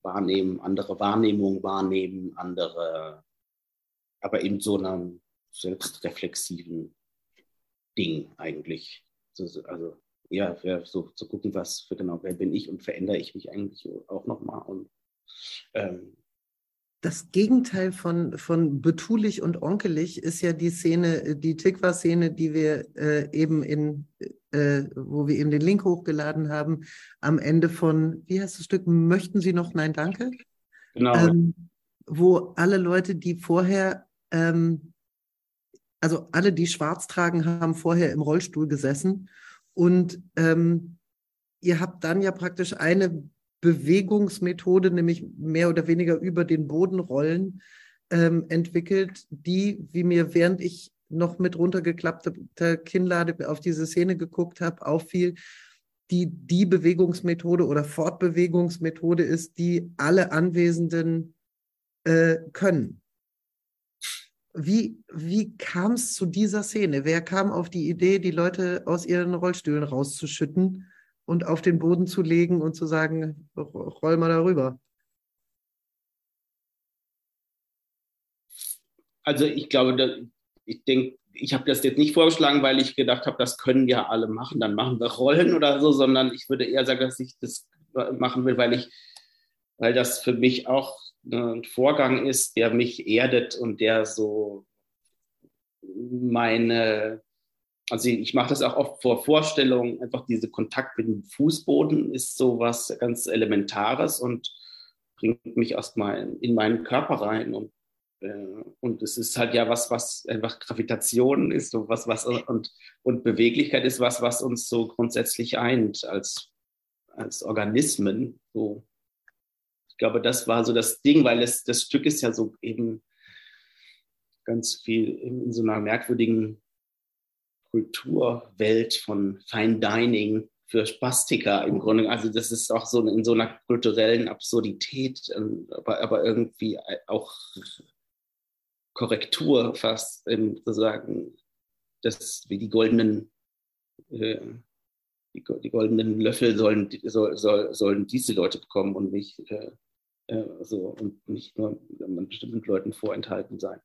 Speaker 2: wahrnehmen, andere Wahrnehmung wahrnehmen, andere, aber in so einem selbstreflexiven Ding eigentlich. Also ja, so zu gucken, was für genau, wer bin ich und verändere ich mich eigentlich auch nochmal. Und
Speaker 1: ähm, das Gegenteil von, von betulich und onkelig ist ja die Szene, die Tikva-Szene, die wir äh, eben in, äh, wo wir eben den Link hochgeladen haben, am Ende von, wie heißt das Stück, möchten Sie noch Nein, danke? Genau. Ähm, wo alle Leute, die vorher, ähm, also alle, die schwarz tragen, haben vorher im Rollstuhl gesessen und ähm, ihr habt dann ja praktisch eine Bewegungsmethode, nämlich mehr oder weniger über den Boden rollen, ähm, entwickelt, die, wie mir während ich noch mit runtergeklappter Kinnlade auf diese Szene geguckt habe, auffiel, die die Bewegungsmethode oder Fortbewegungsmethode ist, die alle Anwesenden äh, können. Wie, wie kam es zu dieser Szene? Wer kam auf die Idee, die Leute aus ihren Rollstühlen rauszuschütten und auf den Boden zu legen und zu sagen, roll mal darüber?
Speaker 2: Also ich glaube, ich denke, ich habe das jetzt nicht vorgeschlagen, weil ich gedacht habe, das können ja alle machen, dann machen wir Rollen oder so, sondern ich würde eher sagen, dass ich das machen will, weil ich, weil das für mich auch ein Vorgang ist, der mich erdet und der so meine also ich mache das auch oft vor Vorstellungen, einfach dieser Kontakt mit dem Fußboden ist so was ganz Elementares und bringt mich erstmal in meinen Körper rein und äh, und es ist halt ja was, was einfach Gravitation ist, so was, was und, und Beweglichkeit ist was, was uns so grundsätzlich eint als, als Organismen. So. Ich glaube, das war so das Ding, weil es, das Stück ist ja so eben ganz viel in, in so einer merkwürdigen Kulturwelt von Fine Dining für Spastiker im Grunde. Also das ist auch so in so einer kulturellen Absurdität, ähm, aber, aber irgendwie auch Korrektur fast, sozusagen, dass wie die goldenen äh, die, die, goldenen Löffel sollen, soll, soll, sollen diese Leute bekommen und nicht, äh, äh, so, und nicht nur bestimmten Leuten vorenthalten sein.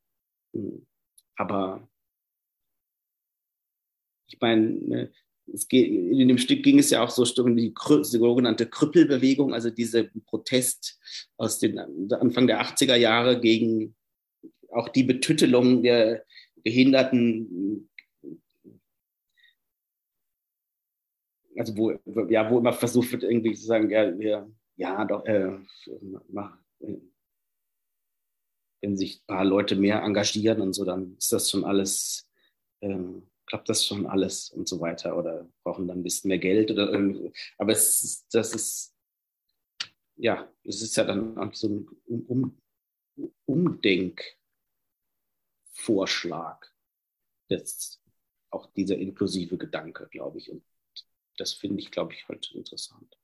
Speaker 2: Hm. Aber ich meine, ne, geht, in dem Stück ging es ja auch so um die, die sogenannte Krüppelbewegung, also diese Protest aus den Anfang der 80er Jahre gegen auch die Betüttelung der Behinderten, also wo, ja, wo immer versucht wird, irgendwie zu sagen, ja, ja, ja doch, äh, mach, äh, wenn sich ein paar Leute mehr engagieren und so, dann ist das schon alles äh, klappt das schon alles und so weiter oder brauchen dann ein bisschen mehr Geld oder irgendwie. Aber es ist, das ist, ja, es ist ja dann auch so ein um, Umdenkvorschlag. Das, auch dieser inklusive Gedanke, glaube ich. Und das finde ich, glaube ich, halt interessant.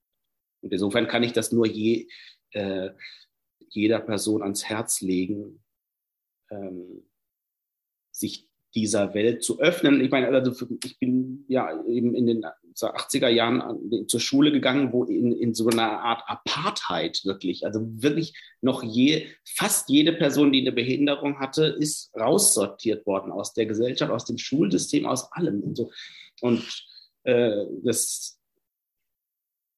Speaker 2: Und insofern kann ich das nur je, äh, jeder Person ans Herz legen, ähm, sich dieser Welt zu öffnen. Ich meine, also ich bin ja eben in den 80er Jahren zur Schule gegangen, wo in, in so einer Art Apartheid wirklich, also wirklich noch je, fast jede Person, die eine Behinderung hatte, ist raussortiert worden aus der Gesellschaft, aus dem Schulsystem, aus allem und so. Und äh, das,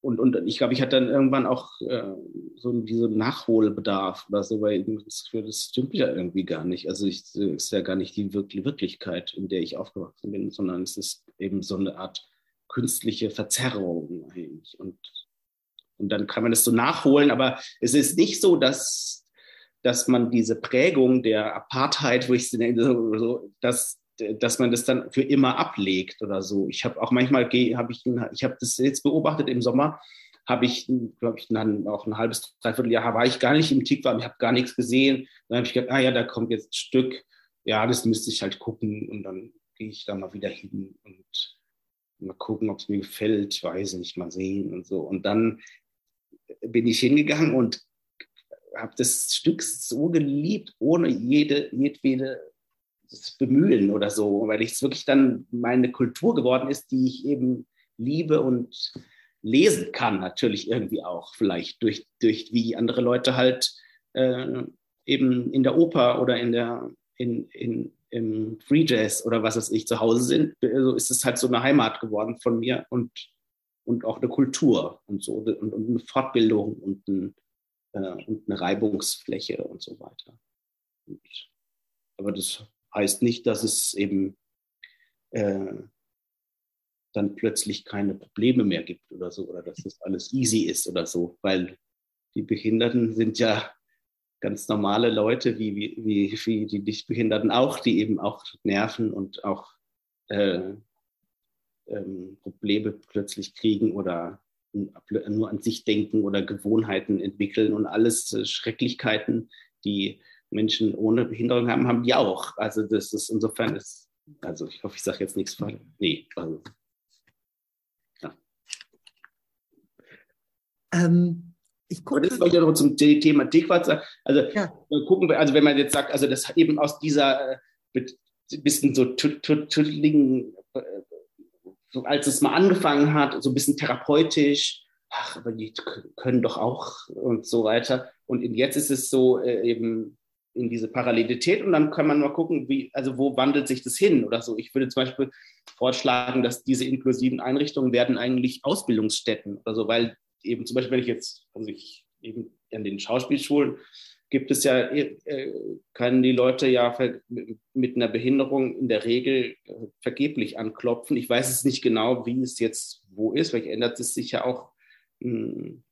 Speaker 2: und, und ich glaube, ich hatte dann irgendwann auch äh, so wie so Nachholbedarf oder so, weil das, das stimmt ja irgendwie gar nicht. Also es ist ja gar nicht die Wirklichkeit, in der ich aufgewachsen bin, sondern es ist eben so eine Art künstliche Verzerrung eigentlich. Und, und dann kann man das so nachholen, aber es ist nicht so, dass, dass man diese Prägung der Apartheid, wo ich sie so dass dass man das dann für immer ablegt oder so. Ich habe auch manchmal, habe ich, ich habe das jetzt beobachtet im Sommer, habe ich, glaube ich, dann auch ein halbes, dreiviertel Jahr war ich gar nicht im Tikva, ich habe gar nichts gesehen. Dann habe ich gedacht, ah ja, da kommt jetzt ein Stück, ja, das müsste ich halt gucken und dann gehe ich da mal wieder hin und mal gucken, ob es mir gefällt, ich weiß nicht, mal sehen und so. Und dann bin ich hingegangen und habe das Stück so geliebt, ohne jede, jedwede bemühen oder so, weil es wirklich dann meine Kultur geworden ist, die ich eben liebe und lesen kann, natürlich irgendwie auch, vielleicht durch, durch wie andere Leute halt äh, eben in der Oper oder in der, in, in, im Free Jazz oder was weiß ich zu Hause sind, so ist es halt so eine Heimat geworden von mir und, und auch eine Kultur und so und, und eine Fortbildung und, ein, äh, und eine Reibungsfläche und so weiter. Und, aber das heißt nicht, dass es eben äh, dann plötzlich keine Probleme mehr gibt oder so, oder dass das alles easy ist oder so, weil die Behinderten sind ja ganz normale Leute, wie, wie, wie, die Nichtbehinderten auch, die eben auch Nerven und auch äh, ähm, Probleme plötzlich kriegen oder nur an sich denken oder Gewohnheiten entwickeln und alles äh, Schrecklichkeiten, die Menschen ohne Behinderung haben, haben die auch. Also das ist insofern ist, also ich hoffe, ich sage jetzt nichts falsch. Nee, also
Speaker 1: Ähm, ich gucke.
Speaker 2: Das wollte ich noch zum Thema Dequat Also ja. gucken wir, also wenn man jetzt sagt, also das eben aus dieser äh, bisschen so tütteligen, äh, so als es mal angefangen hat, so ein bisschen therapeutisch, ach, aber die können doch auch und so weiter. Und jetzt ist es so äh, eben in diese Parallelität und dann kann man mal gucken, wie, also wo wandelt sich das hin oder so. Ich würde zum Beispiel vorschlagen, dass diese inklusiven Einrichtungen werden eigentlich Ausbildungsstätten oder so, weil eben zum Beispiel, wenn ich jetzt, also ich eben an den Schauspielschulen gibt es ja, äh, können die Leute ja mit einer Behinderung in der Regel äh, vergeblich anklopfen. Ich weiß es nicht genau, wie es jetzt wo ist, vielleicht ändert es sich ja auch, hm,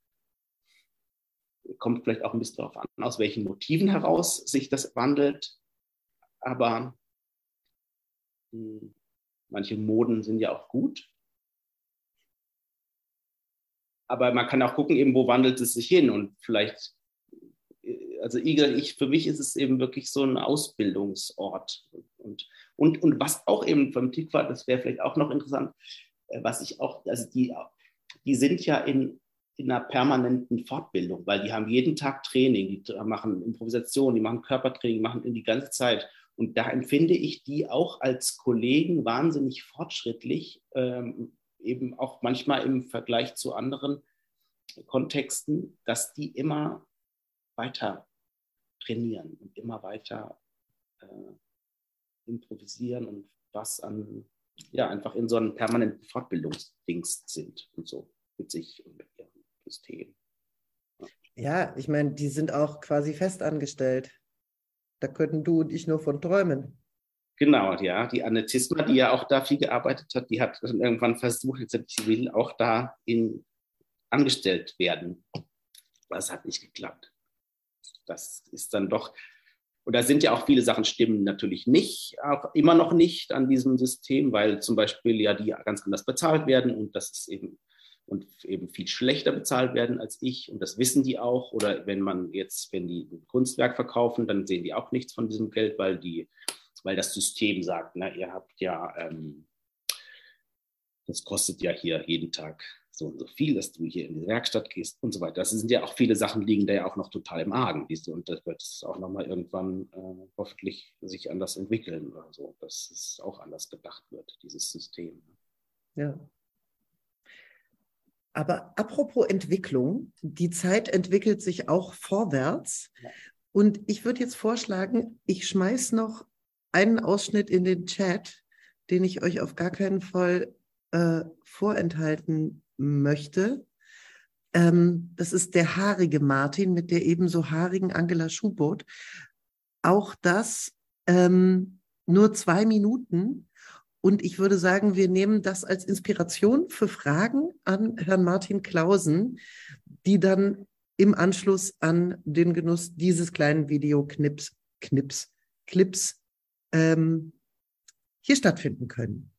Speaker 2: kommt vielleicht auch ein bisschen darauf an, aus welchen Motiven heraus sich das wandelt. Aber hm, manche Moden sind ja auch gut. Aber man kann auch gucken, eben, wo wandelt es sich hin? Und vielleicht, äh, also ich, für mich ist es eben wirklich so ein Ausbildungsort. Und, und, und was auch eben vom Tikva, das wäre vielleicht auch noch interessant, äh, was ich auch, also die, die sind ja in, in einer permanenten Fortbildung, weil die haben jeden Tag Training, die machen Improvisation, die machen Körpertraining, machen die ganze Zeit. Und da empfinde ich die auch als Kollegen wahnsinnig fortschrittlich, ähm, eben auch manchmal im Vergleich zu anderen Kontexten, dass die immer weiter trainieren und immer weiter äh, improvisieren und was an, ja, einfach in so einem permanenten Fortbildungsdings sind und so mit sich und mit ihrem System.
Speaker 1: Ja, ich meine, die sind auch quasi festangestellt. Da könnten du und ich nur von träumen.
Speaker 2: Genau, ja. Die Annetisma, die ja auch da viel gearbeitet hat, die hat irgendwann versucht, sie will auch da in, angestellt werden. Das hat nicht geklappt. Das ist dann doch, und da sind ja auch viele Sachen stimmen natürlich nicht, auch immer noch nicht an diesem System, weil zum Beispiel ja die ganz anders bezahlt werden und das ist eben und eben viel schlechter bezahlt werden als ich und das wissen die auch oder wenn man jetzt, wenn die ein Kunstwerk verkaufen, dann sehen die auch nichts von diesem Geld, weil die weil das System sagt, ne, ihr habt ja, ähm, das kostet ja hier jeden Tag so und so viel, dass du hier in die Werkstatt gehst und so weiter. Das sind ja auch viele Sachen liegen da ja auch noch total im Argen, diese, und das wird auch nochmal irgendwann äh, hoffentlich sich anders entwickeln oder so, dass es auch anders gedacht wird, dieses System.
Speaker 1: Ja. Aber apropos Entwicklung, die Zeit entwickelt sich auch vorwärts. Und ich würde jetzt vorschlagen, ich schmeiß noch einen Ausschnitt in den Chat, den ich euch auf gar keinen Fall äh, vorenthalten möchte. Ähm, das ist der haarige Martin mit der ebenso haarigen Angela Schubot. Auch das ähm, nur zwei Minuten. Und ich würde sagen, wir nehmen das als Inspiration für Fragen an Herrn Martin Klausen, die dann im Anschluss an den Genuss dieses kleinen Videoknips, Knips, Clips ähm, hier stattfinden können.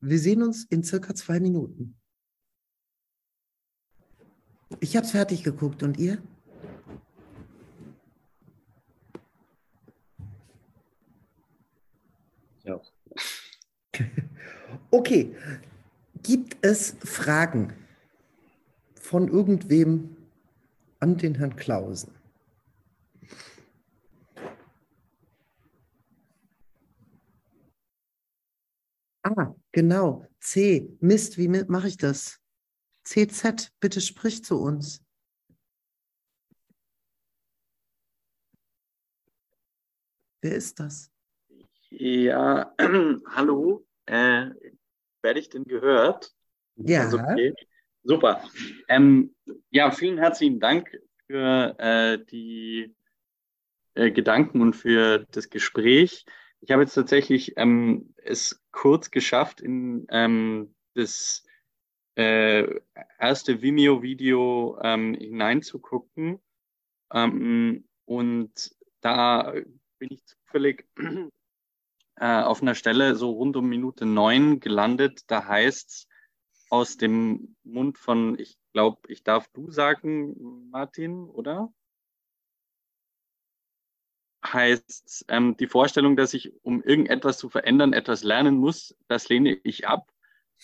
Speaker 1: Wir sehen uns in circa zwei Minuten. Ich habe es fertig geguckt und ihr?
Speaker 2: Ja.
Speaker 1: Okay. Gibt es Fragen von irgendwem an den Herrn Klausen? Ah, genau. C. Mist, wie mache ich das? CZ, bitte sprich zu uns. Wer ist das?
Speaker 3: Ja, hallo. Äh, werde ich denn gehört?
Speaker 1: Ja. Okay?
Speaker 3: Super. Ähm, ja, vielen herzlichen Dank für äh, die äh, Gedanken und für das Gespräch. Ich habe jetzt tatsächlich ähm, es kurz geschafft, in ähm, das äh, erste Vimeo-Video ähm, hineinzugucken. Ähm, und da bin ich zufällig äh, auf einer Stelle so rund um Minute neun gelandet. Da heißt's aus dem Mund von, ich glaube, ich darf du sagen, Martin, oder? Heißt ähm, die Vorstellung, dass ich, um irgendetwas zu verändern, etwas lernen muss, das lehne ich ab.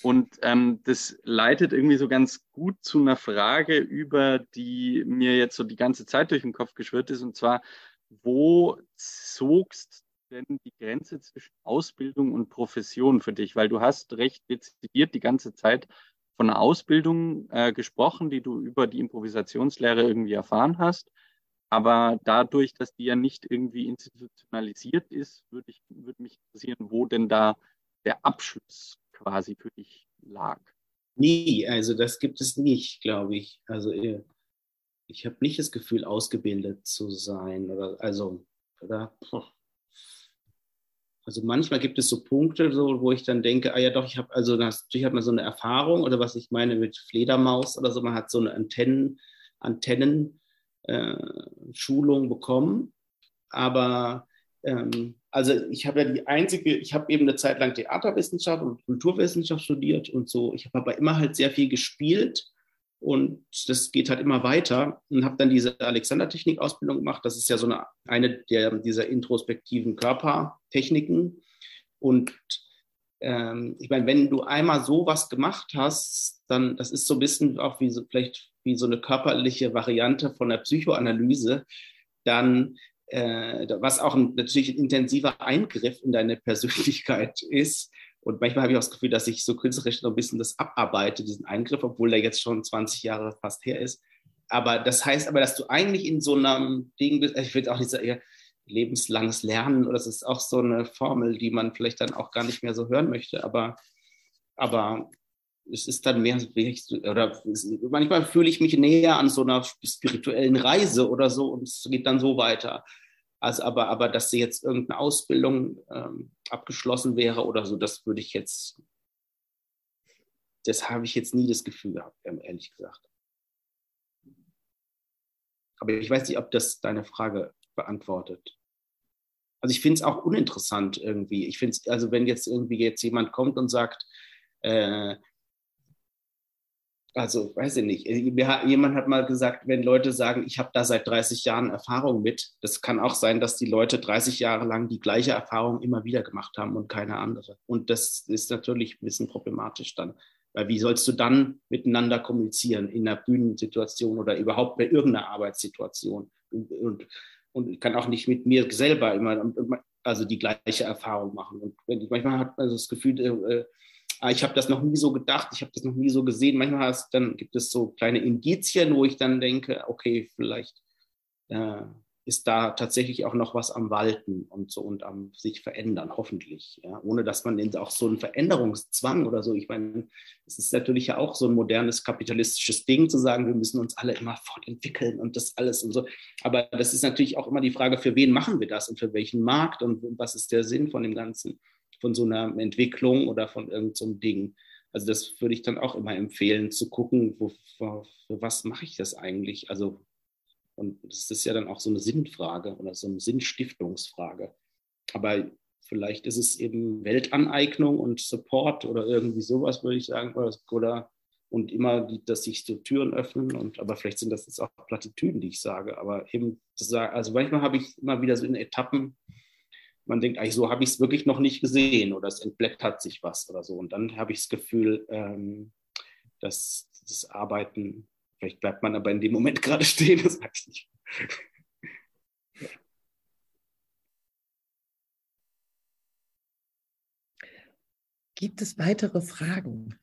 Speaker 3: Und ähm, das leitet irgendwie so ganz gut zu einer Frage über, die mir jetzt so die ganze Zeit durch den Kopf geschwirrt ist. Und zwar, wo zogst denn die Grenze zwischen Ausbildung und Profession für dich? Weil du hast recht dezidiert die ganze Zeit von einer Ausbildung äh, gesprochen, die du über die Improvisationslehre irgendwie erfahren hast. Aber dadurch, dass die ja nicht irgendwie institutionalisiert ist, würde ich, würde mich interessieren, wo denn da der Abschluss quasi für dich lag.
Speaker 2: Nie, also das gibt es nicht, glaube ich. Also äh, ich habe nicht das Gefühl, ausgebildet zu sein oder also oder also manchmal gibt es so Punkte, so, wo ich dann denke, ah ja doch, ich habe also natürlich hat man so eine Erfahrung oder was ich meine mit Fledermaus oder so, man hat so eine Antennen, Antennen äh, Schulung bekommen, aber ähm, also ich habe ja die einzige, ich habe eben eine Zeit lang Theaterwissenschaft und Kulturwissenschaft studiert und so. Ich habe aber immer halt sehr viel gespielt und das geht halt immer weiter und habe dann diese Alexander-Technik-Ausbildung gemacht. Das ist ja so eine, eine der, dieser introspektiven Körpertechniken. Und ähm, ich meine, wenn du einmal sowas gemacht hast, dann, das ist so ein bisschen auch wie so, vielleicht wie so eine körperliche Variante von der Psychoanalyse, dann, äh, was auch ein, natürlich ein intensiver Eingriff in deine Persönlichkeit ist, und manchmal habe ich auch das Gefühl, dass ich so künstlerisch noch ein bisschen das abarbeite, diesen Eingriff, obwohl der jetzt schon 20 Jahre fast her ist. Aber das heißt aber, dass du eigentlich in so einem Ding bist, ich will auch nicht sagen, lebenslanges Lernen, oder das ist auch so eine Formel, die man vielleicht dann auch gar nicht mehr so hören möchte, aber, aber es ist dann mehr, oder manchmal fühle ich mich näher an so einer spirituellen Reise oder so und es geht dann so weiter. Also aber, aber dass sie jetzt irgendeine Ausbildung ähm, abgeschlossen wäre oder so, das würde ich jetzt, das habe ich jetzt nie das Gefühl gehabt, ehrlich gesagt. Aber ich weiß nicht, ob das deine Frage beantwortet. Also ich finde es auch uninteressant irgendwie. Ich finde es, also wenn jetzt irgendwie jetzt jemand kommt und sagt, äh, also weiß ich nicht, jemand hat mal gesagt, wenn Leute sagen, ich habe da seit 30 Jahren Erfahrung mit, das kann auch sein, dass die Leute 30 Jahre lang die gleiche Erfahrung immer wieder gemacht haben und keine andere. Und das ist natürlich ein bisschen problematisch dann. Weil wie sollst du dann miteinander kommunizieren in einer Bühnensituation oder überhaupt bei irgendeiner Arbeitssituation? Und, und, und ich kann auch nicht mit mir selber immer also die gleiche Erfahrung machen. Und wenn, manchmal hat man das Gefühl, äh, ah, ich habe das noch nie so gedacht, ich habe das noch nie so gesehen. Manchmal hast, dann gibt es so kleine Indizien, wo ich dann denke, okay, vielleicht äh, ist da tatsächlich auch noch was am Walten und so und am sich verändern, hoffentlich. Ja? Ohne dass man auch so einen Veränderungszwang oder so, ich meine, es ist natürlich ja auch so ein modernes kapitalistisches Ding zu sagen, wir müssen uns alle immer fortentwickeln und das alles und so. Aber das ist natürlich auch immer die Frage, für wen machen wir das und für welchen Markt und was ist der Sinn von dem Ganzen von so einer Entwicklung oder von irgendeinem so Ding. Also das würde ich dann auch immer empfehlen, zu gucken, wo, für, für was mache ich das eigentlich? Also, und das ist ja dann auch so eine Sinnfrage oder so eine Sinnstiftungsfrage. Aber vielleicht ist es eben Weltaneignung und Support oder irgendwie sowas, würde ich sagen, oder und immer, dass sich so Türen öffnen. Und aber vielleicht sind das jetzt auch Plattitüden, die ich sage. Aber eben, das, also manchmal habe ich immer wieder so in Etappen man denkt, eigentlich so habe ich es wirklich noch nicht gesehen oder es entblättert sich was oder so. Und dann habe ich das Gefühl, ähm, dass das Arbeiten, vielleicht bleibt man aber in dem Moment gerade stehen, das weiß ich nicht.
Speaker 1: Gibt es weitere Fragen?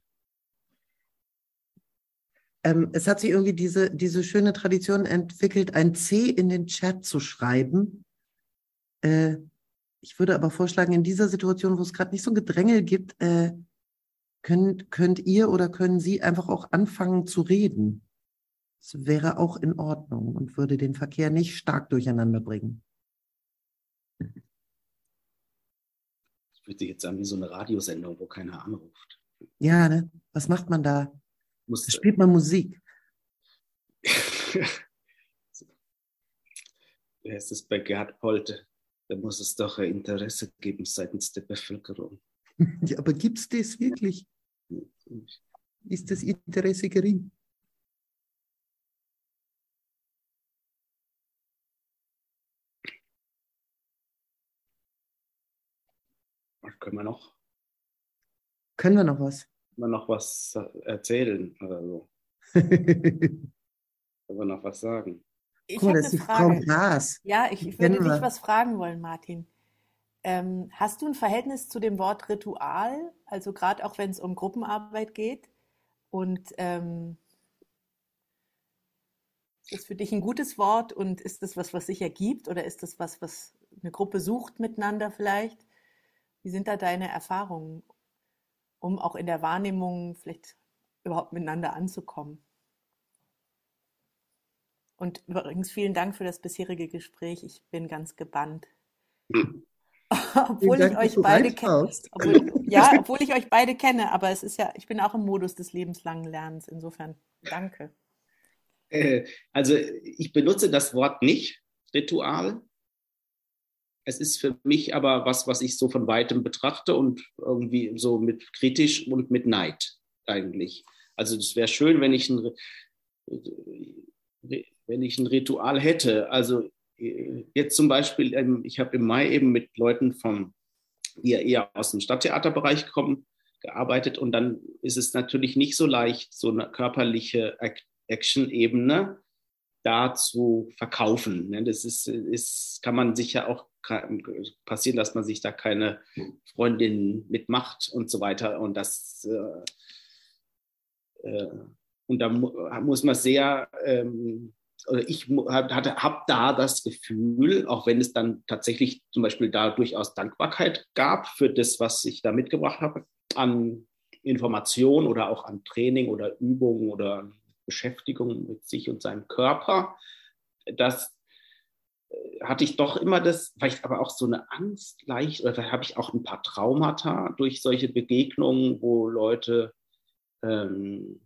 Speaker 1: Ähm, es hat sich irgendwie diese, diese schöne Tradition entwickelt, ein C in den Chat zu schreiben. Äh, ich würde aber vorschlagen, in dieser Situation, wo es gerade nicht so ein Gedrängel gibt, äh, könnt, könnt ihr oder können Sie einfach auch anfangen zu reden. Das wäre auch in Ordnung und würde den Verkehr nicht stark durcheinander bringen.
Speaker 2: Das fühlt sich jetzt an wie so eine Radiosendung, wo keiner anruft.
Speaker 1: Ja, ne? Was macht man da?
Speaker 2: Muss,
Speaker 1: Da spielt man Musik.
Speaker 2: Wie heißt es bei Gerhard Polte? Da muss es doch ein Interesse geben seitens der Bevölkerung.
Speaker 1: Ja, aber gibt es das wirklich? Ist das Interesse gering?
Speaker 2: Was können wir noch?
Speaker 1: Können wir noch was?
Speaker 2: Können wir noch was erzählen oder so? Können wir noch was sagen?
Speaker 4: Ich habe
Speaker 1: das ist
Speaker 4: eine
Speaker 1: die Frau
Speaker 4: Frage.
Speaker 1: Gras.
Speaker 4: Ja, ich, ich würde dich was fragen wollen, Martin. Ähm, hast du ein Verhältnis zu dem Wort Ritual? Also gerade auch wenn es um Gruppenarbeit geht? Und ähm, ist das für dich ein gutes Wort und ist das was, was sich ergibt oder ist das was, was eine Gruppe sucht miteinander vielleicht? Wie sind da deine Erfahrungen, um auch in der Wahrnehmung vielleicht überhaupt miteinander anzukommen? Und übrigens vielen Dank für das bisherige Gespräch. Ich bin ganz gebannt. Obwohl
Speaker 1: Dank,
Speaker 4: ich euch beide kenne. ja, obwohl ich euch beide kenne, aber es ist ja, ich bin auch im Modus des lebenslangen Lernens. Insofern danke.
Speaker 2: Äh, Also ich benutze das Wort nicht, Ritual. Es ist für mich aber was, was ich so von weitem betrachte und irgendwie so mit kritisch und mit Neid eigentlich. Also es wäre schön, wenn ich ein, wenn ich ein Ritual hätte. Also äh, jetzt zum Beispiel, ähm, ich habe im Mai eben mit Leuten vom, die ja eher aus dem Stadttheaterbereich kommen, gearbeitet und dann ist es natürlich nicht so leicht, so eine körperliche Action-Ebene da zu verkaufen. ne? Das ist, ist, kann man sich ja auch passieren, dass man sich da keine Freundin mitmacht und so weiter. Und das äh, äh, und da mu muss man sehr, ähm, oder ich habe hab da das Gefühl, auch wenn es dann tatsächlich zum Beispiel da durchaus Dankbarkeit gab für das, was ich da mitgebracht habe, an Information oder auch an Training oder Übungen oder Beschäftigung mit sich und seinem Körper, das äh, hatte ich doch immer das, vielleicht aber auch so eine Angst leicht, oder vielleicht habe ich auch ein paar Traumata durch solche Begegnungen, wo Leute ähm,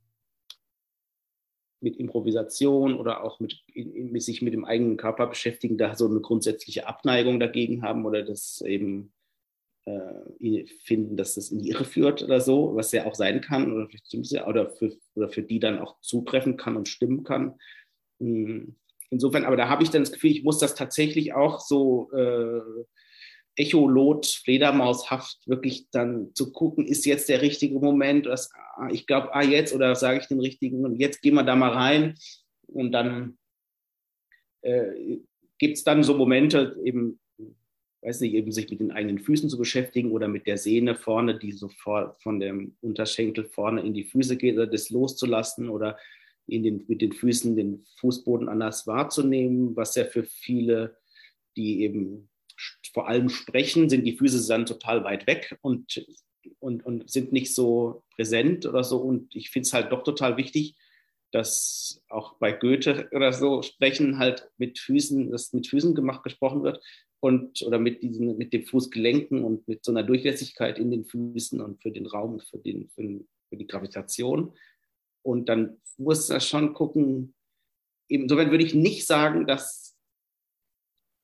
Speaker 2: mit Improvisation oder auch mit, mit sich mit dem eigenen Körper beschäftigen, da so eine grundsätzliche Abneigung dagegen haben oder das eben äh, finden, dass das in die Irre führt oder so, was ja auch sein kann oder, vielleicht, oder, für, oder für die dann auch zutreffen kann und stimmen kann. Hm. Insofern, aber da habe ich dann das Gefühl, ich muss das tatsächlich auch so äh, Echolot, Fledermaushaft wirklich dann zu gucken, ist jetzt der richtige Moment, das, ich glaube, ah, jetzt oder sage ich den richtigen und jetzt gehen wir da mal rein. Und dann äh, gibt es dann so Momente, eben, weiß nicht, eben sich mit den eigenen Füßen zu beschäftigen oder mit der Sehne vorne, die sofort von dem Unterschenkel vorne in die Füße geht, oder das loszulassen oder in den, mit den Füßen den Fußboden anders wahrzunehmen, was ja für viele, die eben vor allem sprechen, sind die Füße dann total weit weg und, und, und sind nicht so präsent oder so. Und ich finde es halt doch total wichtig, dass auch bei Goethe oder so sprechen halt mit Füßen, dass mit Füßen gemacht gesprochen wird und oder mit diesen, mit den Fußgelenken und mit so einer Durchlässigkeit in den Füßen und für den Raum für, den, für, für die Gravitation. Und dann muss er schon gucken, insofern würde ich nicht sagen, dass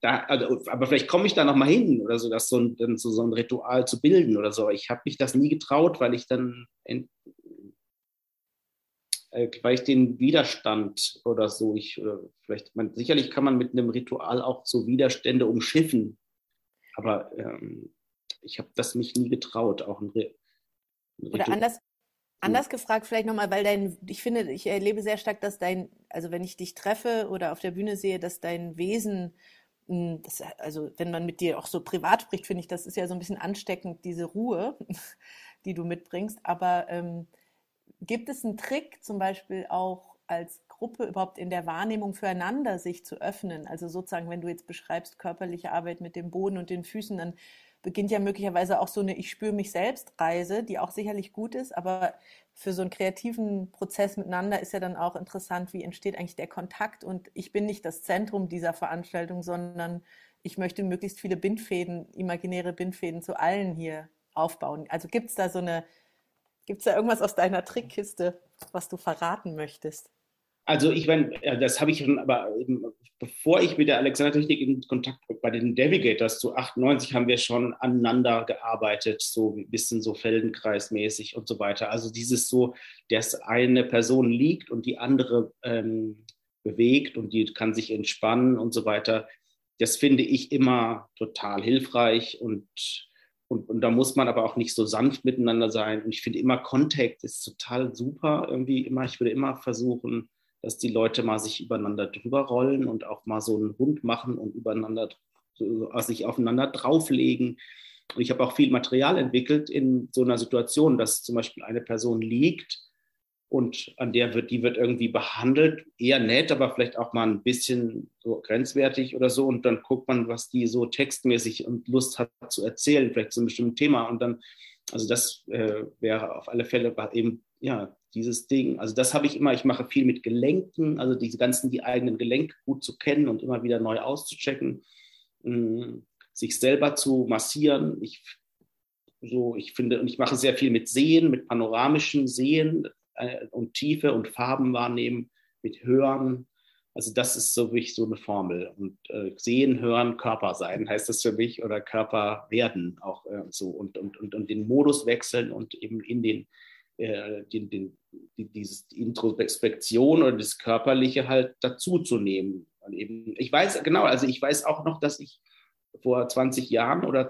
Speaker 2: da, also, aber vielleicht komme ich da noch mal hin oder so, dass so ein, so, so ein Ritual zu bilden oder so. Ich habe mich das nie getraut, weil ich dann, äh, weil ich den Widerstand oder so, ich, oder vielleicht, man, sicherlich kann man mit einem Ritual auch so Widerstände umschiffen, aber ähm, ich habe das mich nie getraut, auch ein, Re
Speaker 4: ein Oder anders, Anders gefragt, vielleicht nochmal, weil dein, ich finde, ich erlebe sehr stark, dass dein, also wenn ich dich treffe oder auf der Bühne sehe, dass dein Wesen, das, also wenn man mit dir auch so privat spricht, finde ich, das ist ja so ein bisschen ansteckend, diese Ruhe, die du mitbringst. Aber ähm, gibt es einen Trick, zum Beispiel auch als Gruppe überhaupt in der Wahrnehmung füreinander sich zu öffnen? Also sozusagen, wenn du jetzt beschreibst körperliche Arbeit mit dem Boden und den Füßen, dann beginnt ja möglicherweise auch so eine Ich spüre mich selbst Reise, die auch sicherlich gut ist, aber für so einen kreativen Prozess miteinander ist ja dann auch interessant, wie entsteht eigentlich der Kontakt und ich bin nicht das Zentrum dieser Veranstaltung, sondern ich möchte möglichst viele Bindfäden, imaginäre Bindfäden zu allen hier aufbauen. Also gibt es da so eine, gibt es da irgendwas aus deiner Trickkiste, was du verraten möchtest?
Speaker 2: Also ich meine, das habe ich schon, aber bevor ich mit der Alexander-Technik in Kontakt bei den Navigators zu 98 haben wir schon aneinander gearbeitet, so ein bisschen so Feldenkreismäßig und so weiter. Also dieses so, dass eine Person liegt und die andere ähm, bewegt und die kann sich entspannen und so weiter. Das finde ich immer total hilfreich und und, und da muss man aber auch nicht so sanft miteinander sein. Und ich finde immer Kontakt ist total super. Irgendwie immer, ich würde immer versuchen, dass die Leute mal sich übereinander drüber rollen und auch mal so einen Hund machen und übereinander so, sich aufeinander drauflegen. Und ich habe auch viel Material entwickelt in so einer Situation, dass zum Beispiel eine Person liegt und an der wird, die wird irgendwie behandelt, eher nett, aber vielleicht auch mal ein bisschen so grenzwertig oder so. Und dann guckt man, was die so textmäßig und Lust hat zu erzählen, vielleicht zu einem bestimmten Thema. Und dann, also das äh, wäre auf alle Fälle eben, ja, dieses Ding. Also das habe ich immer, ich mache viel mit Gelenken, also diese ganzen, die eigenen Gelenke gut zu kennen und immer wieder neu auszuchecken, mm, sich selber zu massieren. Ich, so, ich finde, und ich mache sehr viel mit Sehen, mit panoramischen Sehen äh, und Tiefe und Farben wahrnehmen, mit Hören. Also das ist so wirklich so eine Formel. Und äh, sehen, hören, Körper sein heißt das für mich oder Körper werden auch äh, so und, und, und, und den Modus wechseln und eben in den äh, den, den, die, dieses die Introspektion oder das Körperliche halt dazu zu nehmen. Eben, ich weiß, genau, also ich weiß auch noch, dass ich vor 20 Jahren oder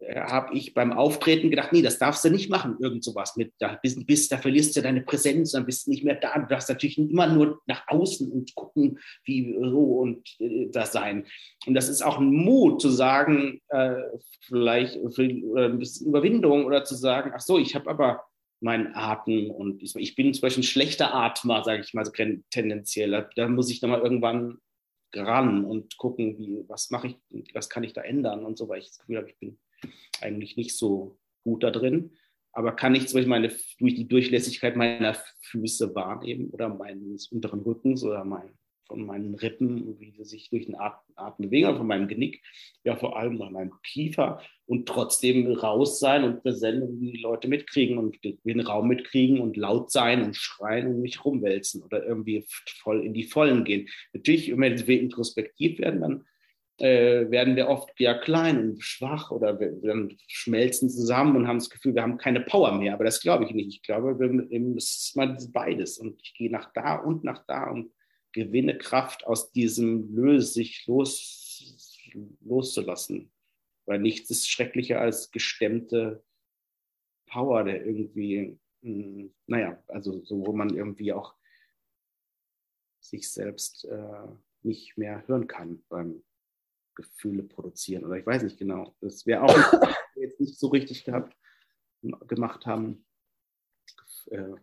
Speaker 2: habe ich beim Auftreten gedacht, nee, das darfst du nicht machen, irgend sowas mit, da bist, bist, da verlierst du deine Präsenz, dann bist du nicht mehr da. Du darfst natürlich immer nur nach außen und gucken, wie so und äh, das sein. Und das ist auch ein Mut zu sagen, äh, vielleicht für, äh, ein bisschen Überwindung oder zu sagen, ach so, ich habe aber meinen Atem und ich bin zum Beispiel ein schlechter Atmer, sage ich mal so tendenziell. Da muss ich dann mal irgendwann ran und gucken, wie, was mache ich, was kann ich da ändern und so, weil ich das Gefühl habe, ich bin eigentlich nicht so gut da drin. Aber kann ich zum Beispiel meine, durch die Durchlässigkeit meiner Füße wahrnehmen oder meines unteren Rückens oder mein, von meinen Rippen, wie sie sich durch den Atem bewegen, von meinem Genick, ja vor allem an meinem Kiefer und trotzdem raus sein und präsent und die Leute mitkriegen und den Raum mitkriegen und laut sein und schreien und nicht rumwälzen oder irgendwie voll in die Vollen gehen. Natürlich, wenn wir introspektiv werden, dann äh, werden wir oft ja klein und schwach oder wir, wir schmelzen zusammen und haben das Gefühl, wir haben keine Power mehr. Aber das glaube ich nicht. Ich glaube, wir, es ist mal beides. Und ich gehe nach da und nach da und gewinne Kraft aus diesem Löse, sich los, loszulassen. Weil nichts ist schrecklicher als gestemmte Power, der irgendwie, mh, hm, naja, also so, wo man irgendwie auch sich selbst äh, nicht mehr hören kann beim Gefühle produzieren. Oder ich weiß nicht genau. Das wäre auch jetzt nicht so richtig gehabt, gemacht haben. Äh,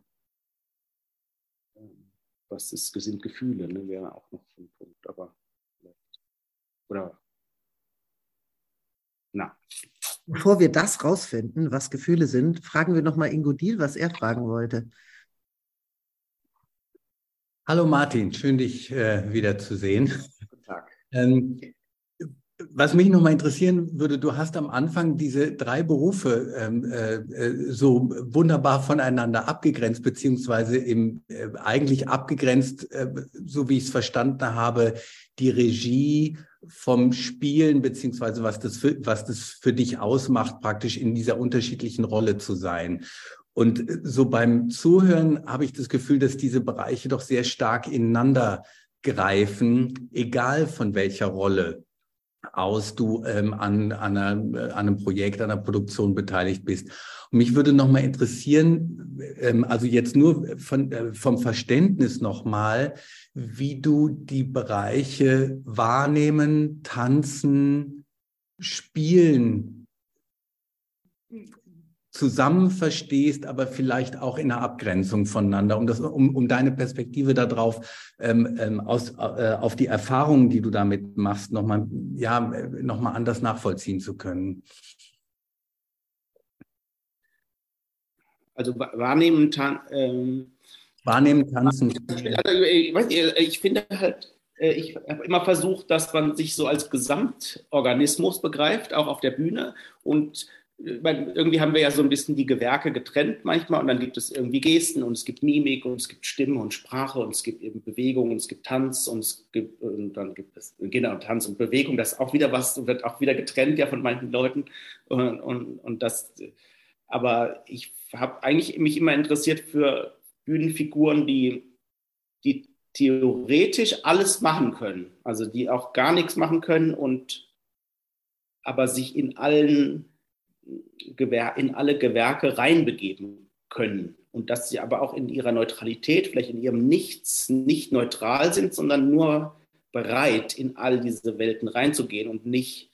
Speaker 2: was ist, sind Gefühle, ne? wäre auch noch ein Punkt, aber oder na.
Speaker 1: Bevor wir das rausfinden, was Gefühle sind, fragen wir nochmal Ingo Diel, was er fragen wollte.
Speaker 5: Hallo Martin, schön dich äh, wieder zu sehen. Guten Tag. Ähm, was mich nochmal interessieren würde, du hast am Anfang diese drei Berufe ähm, äh, äh, so wunderbar voneinander abgegrenzt, beziehungsweise im, äh, eigentlich abgegrenzt, äh, so wie ich es verstanden habe, die Regie vom Spielen, beziehungsweise was das, für, was das für dich ausmacht, praktisch in dieser unterschiedlichen Rolle zu sein. Und äh, so beim Zuhören habe ich das Gefühl, dass diese Bereiche doch sehr stark ineinander greifen, egal von welcher Rolle aus du ähm, an, an, einer, äh, an einem Projekt, an einer Produktion beteiligt bist. Und mich würde noch mal interessieren, ähm, also jetzt nur von, äh, vom Verständnis noch mal, wie du die Bereiche wahrnehmen, tanzen, spielen zusammen verstehst, aber vielleicht auch in einer Abgrenzung voneinander, um, das, um, um deine Perspektive darauf, ähm, ähm, aus, äh, auf die Erfahrungen, die du damit machst, nochmal ja, noch anders nachvollziehen zu können.
Speaker 2: Also wahrnehmen, tan ähm,
Speaker 5: wahrnehmen, tanzen.
Speaker 2: Also, ich, weiß, ich finde halt, äh, ich habe immer versucht, dass man sich so als Gesamtorganismus begreift, auch auf der Bühne und irgendwie haben wir ja so ein bisschen die Gewerke getrennt manchmal und dann gibt es irgendwie Gesten und es gibt Mimik und es gibt Stimme und Sprache und es gibt eben Bewegung und es gibt Tanz und es gibt und dann gibt es genau Tanz und Bewegung. Das ist auch wieder was wird auch wieder getrennt ja von manchen Leuten und, und, und das. Aber ich habe eigentlich mich immer interessiert für Bühnenfiguren, die die theoretisch alles machen können, also die auch gar nichts machen können und aber sich in allen in alle Gewerke reinbegeben können. Und dass sie aber auch in ihrer Neutralität, vielleicht in ihrem Nichts, nicht neutral sind, sondern nur bereit, in all diese Welten reinzugehen und nicht,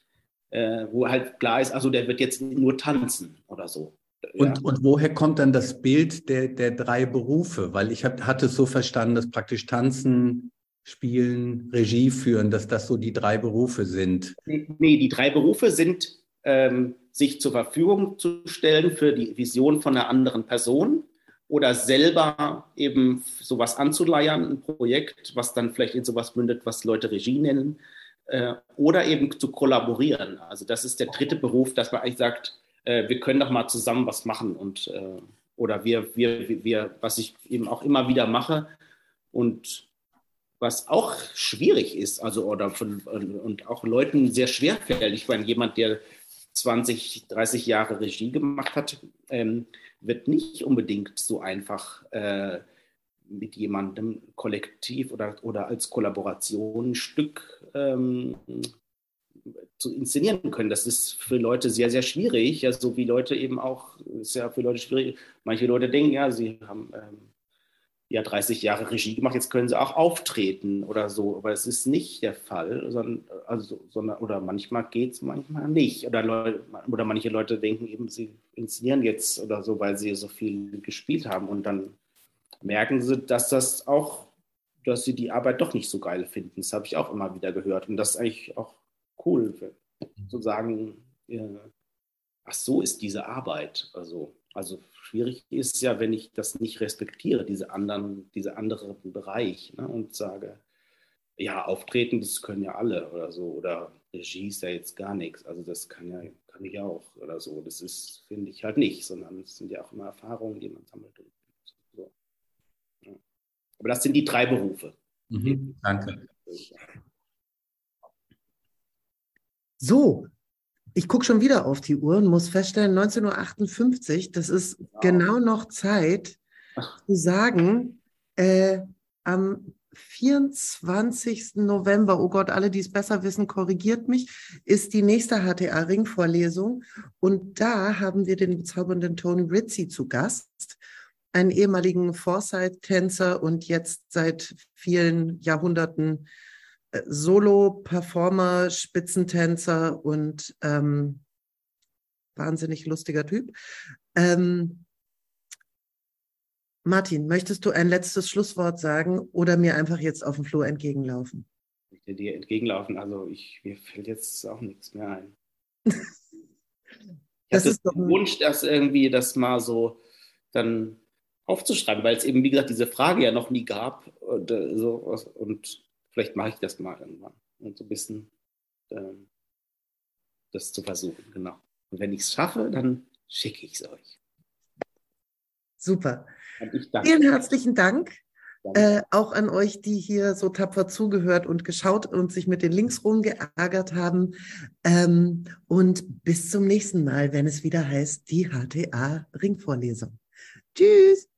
Speaker 2: äh, wo halt klar ist, also der wird jetzt nur tanzen oder so.
Speaker 5: Und, ja. und woher kommt dann das Bild der, der drei Berufe? Weil ich hab, hatte es so verstanden, dass praktisch Tanzen, Spielen, Regie führen, dass das so die drei Berufe sind.
Speaker 2: Nee, die drei Berufe sind ähm, sich zur Verfügung zu stellen für die Vision von einer anderen Person oder selber eben sowas anzuleiern, ein Projekt, was dann vielleicht in sowas mündet, was Leute Regie nennen, äh, oder eben zu kollaborieren. Also das ist der dritte Beruf, dass man eigentlich sagt, äh, wir können doch mal zusammen was machen und äh, oder wir, wir, wir, was ich eben auch immer wieder mache und was auch schwierig ist, also oder von, und auch Leuten sehr schwer fällt. Ich meine, jemand, der 20, 30 Jahre Regie gemacht hat, ähm, wird nicht unbedingt so einfach äh, mit jemandem kollektiv oder, oder als Kollaboration ein Stück ähm, zu inszenieren können. Das ist für Leute sehr, sehr schwierig. Ja, so wie Leute eben auch, ist ja für Leute schwierig. Manche Leute denken, ja, sie haben ähm, ja 30 Jahre Regie gemacht, jetzt können sie auch auftreten oder so. Aber es ist nicht der Fall, sondern, also, sondern oder manchmal geht es, manchmal nicht. Oder, Leute, oder manche Leute denken eben, sie inszenieren jetzt oder so, weil sie so viel gespielt haben. Und dann merken sie, dass das auch, dass sie die Arbeit doch nicht so geil finden. Das habe ich auch immer wieder gehört. Und das ist eigentlich auch cool, zu sagen, ja, ach so ist diese Arbeit. Also, also schwierig ist ja, wenn ich das nicht respektiere, diese anderen, diese anderen Bereich, ne, und sage, ja, auftreten, das können ja alle oder so, oder Regie ist ja jetzt gar nichts, also das kann ja, kann ich auch oder so. Das ist, finde ich halt nicht, sondern es sind ja auch immer Erfahrungen, die man sammelt. So. Ja. Aber das sind die drei Berufe.
Speaker 5: Mhm, danke.
Speaker 1: So, ich gucke schon wieder auf die Uhr und muss feststellen, 19.58 Uhr, das ist wow. genau noch Zeit Ach. zu sagen, äh, am 24. November, oh Gott, alle, die es besser wissen, korrigiert mich, ist die nächste HTA-Ring-Vorlesung. Und da haben wir den bezaubernden Tony Ritzi zu Gast, einen ehemaligen Foresight-Tänzer und jetzt seit vielen Jahrhunderten Solo-Performer, Spitzentänzer und ähm, wahnsinnig lustiger Typ. Ähm, Martin, möchtest du ein letztes Schlusswort sagen oder mir einfach jetzt auf dem Flur entgegenlaufen?
Speaker 2: Ich will dir entgegenlaufen, also ich, mir fällt jetzt auch nichts mehr ein. das ist doch ein Wunsch, dass irgendwie das mal so dann aufzuschreiben, weil es eben, wie gesagt, diese Frage ja noch nie gab und, äh, so, und vielleicht mache ich das mal irgendwann. Und so ein bisschen ähm, das zu versuchen, genau. Und wenn ich es schaffe, dann schicke ich es euch.
Speaker 1: Super. Vielen herzlichen Dank. Äh, auch an euch, die hier so tapfer zugehört und geschaut und sich mit den Links rumgeärgert haben. Ähm, und bis zum nächsten Mal, wenn es wieder heißt, die HTA Ringvorlesung. Tschüss.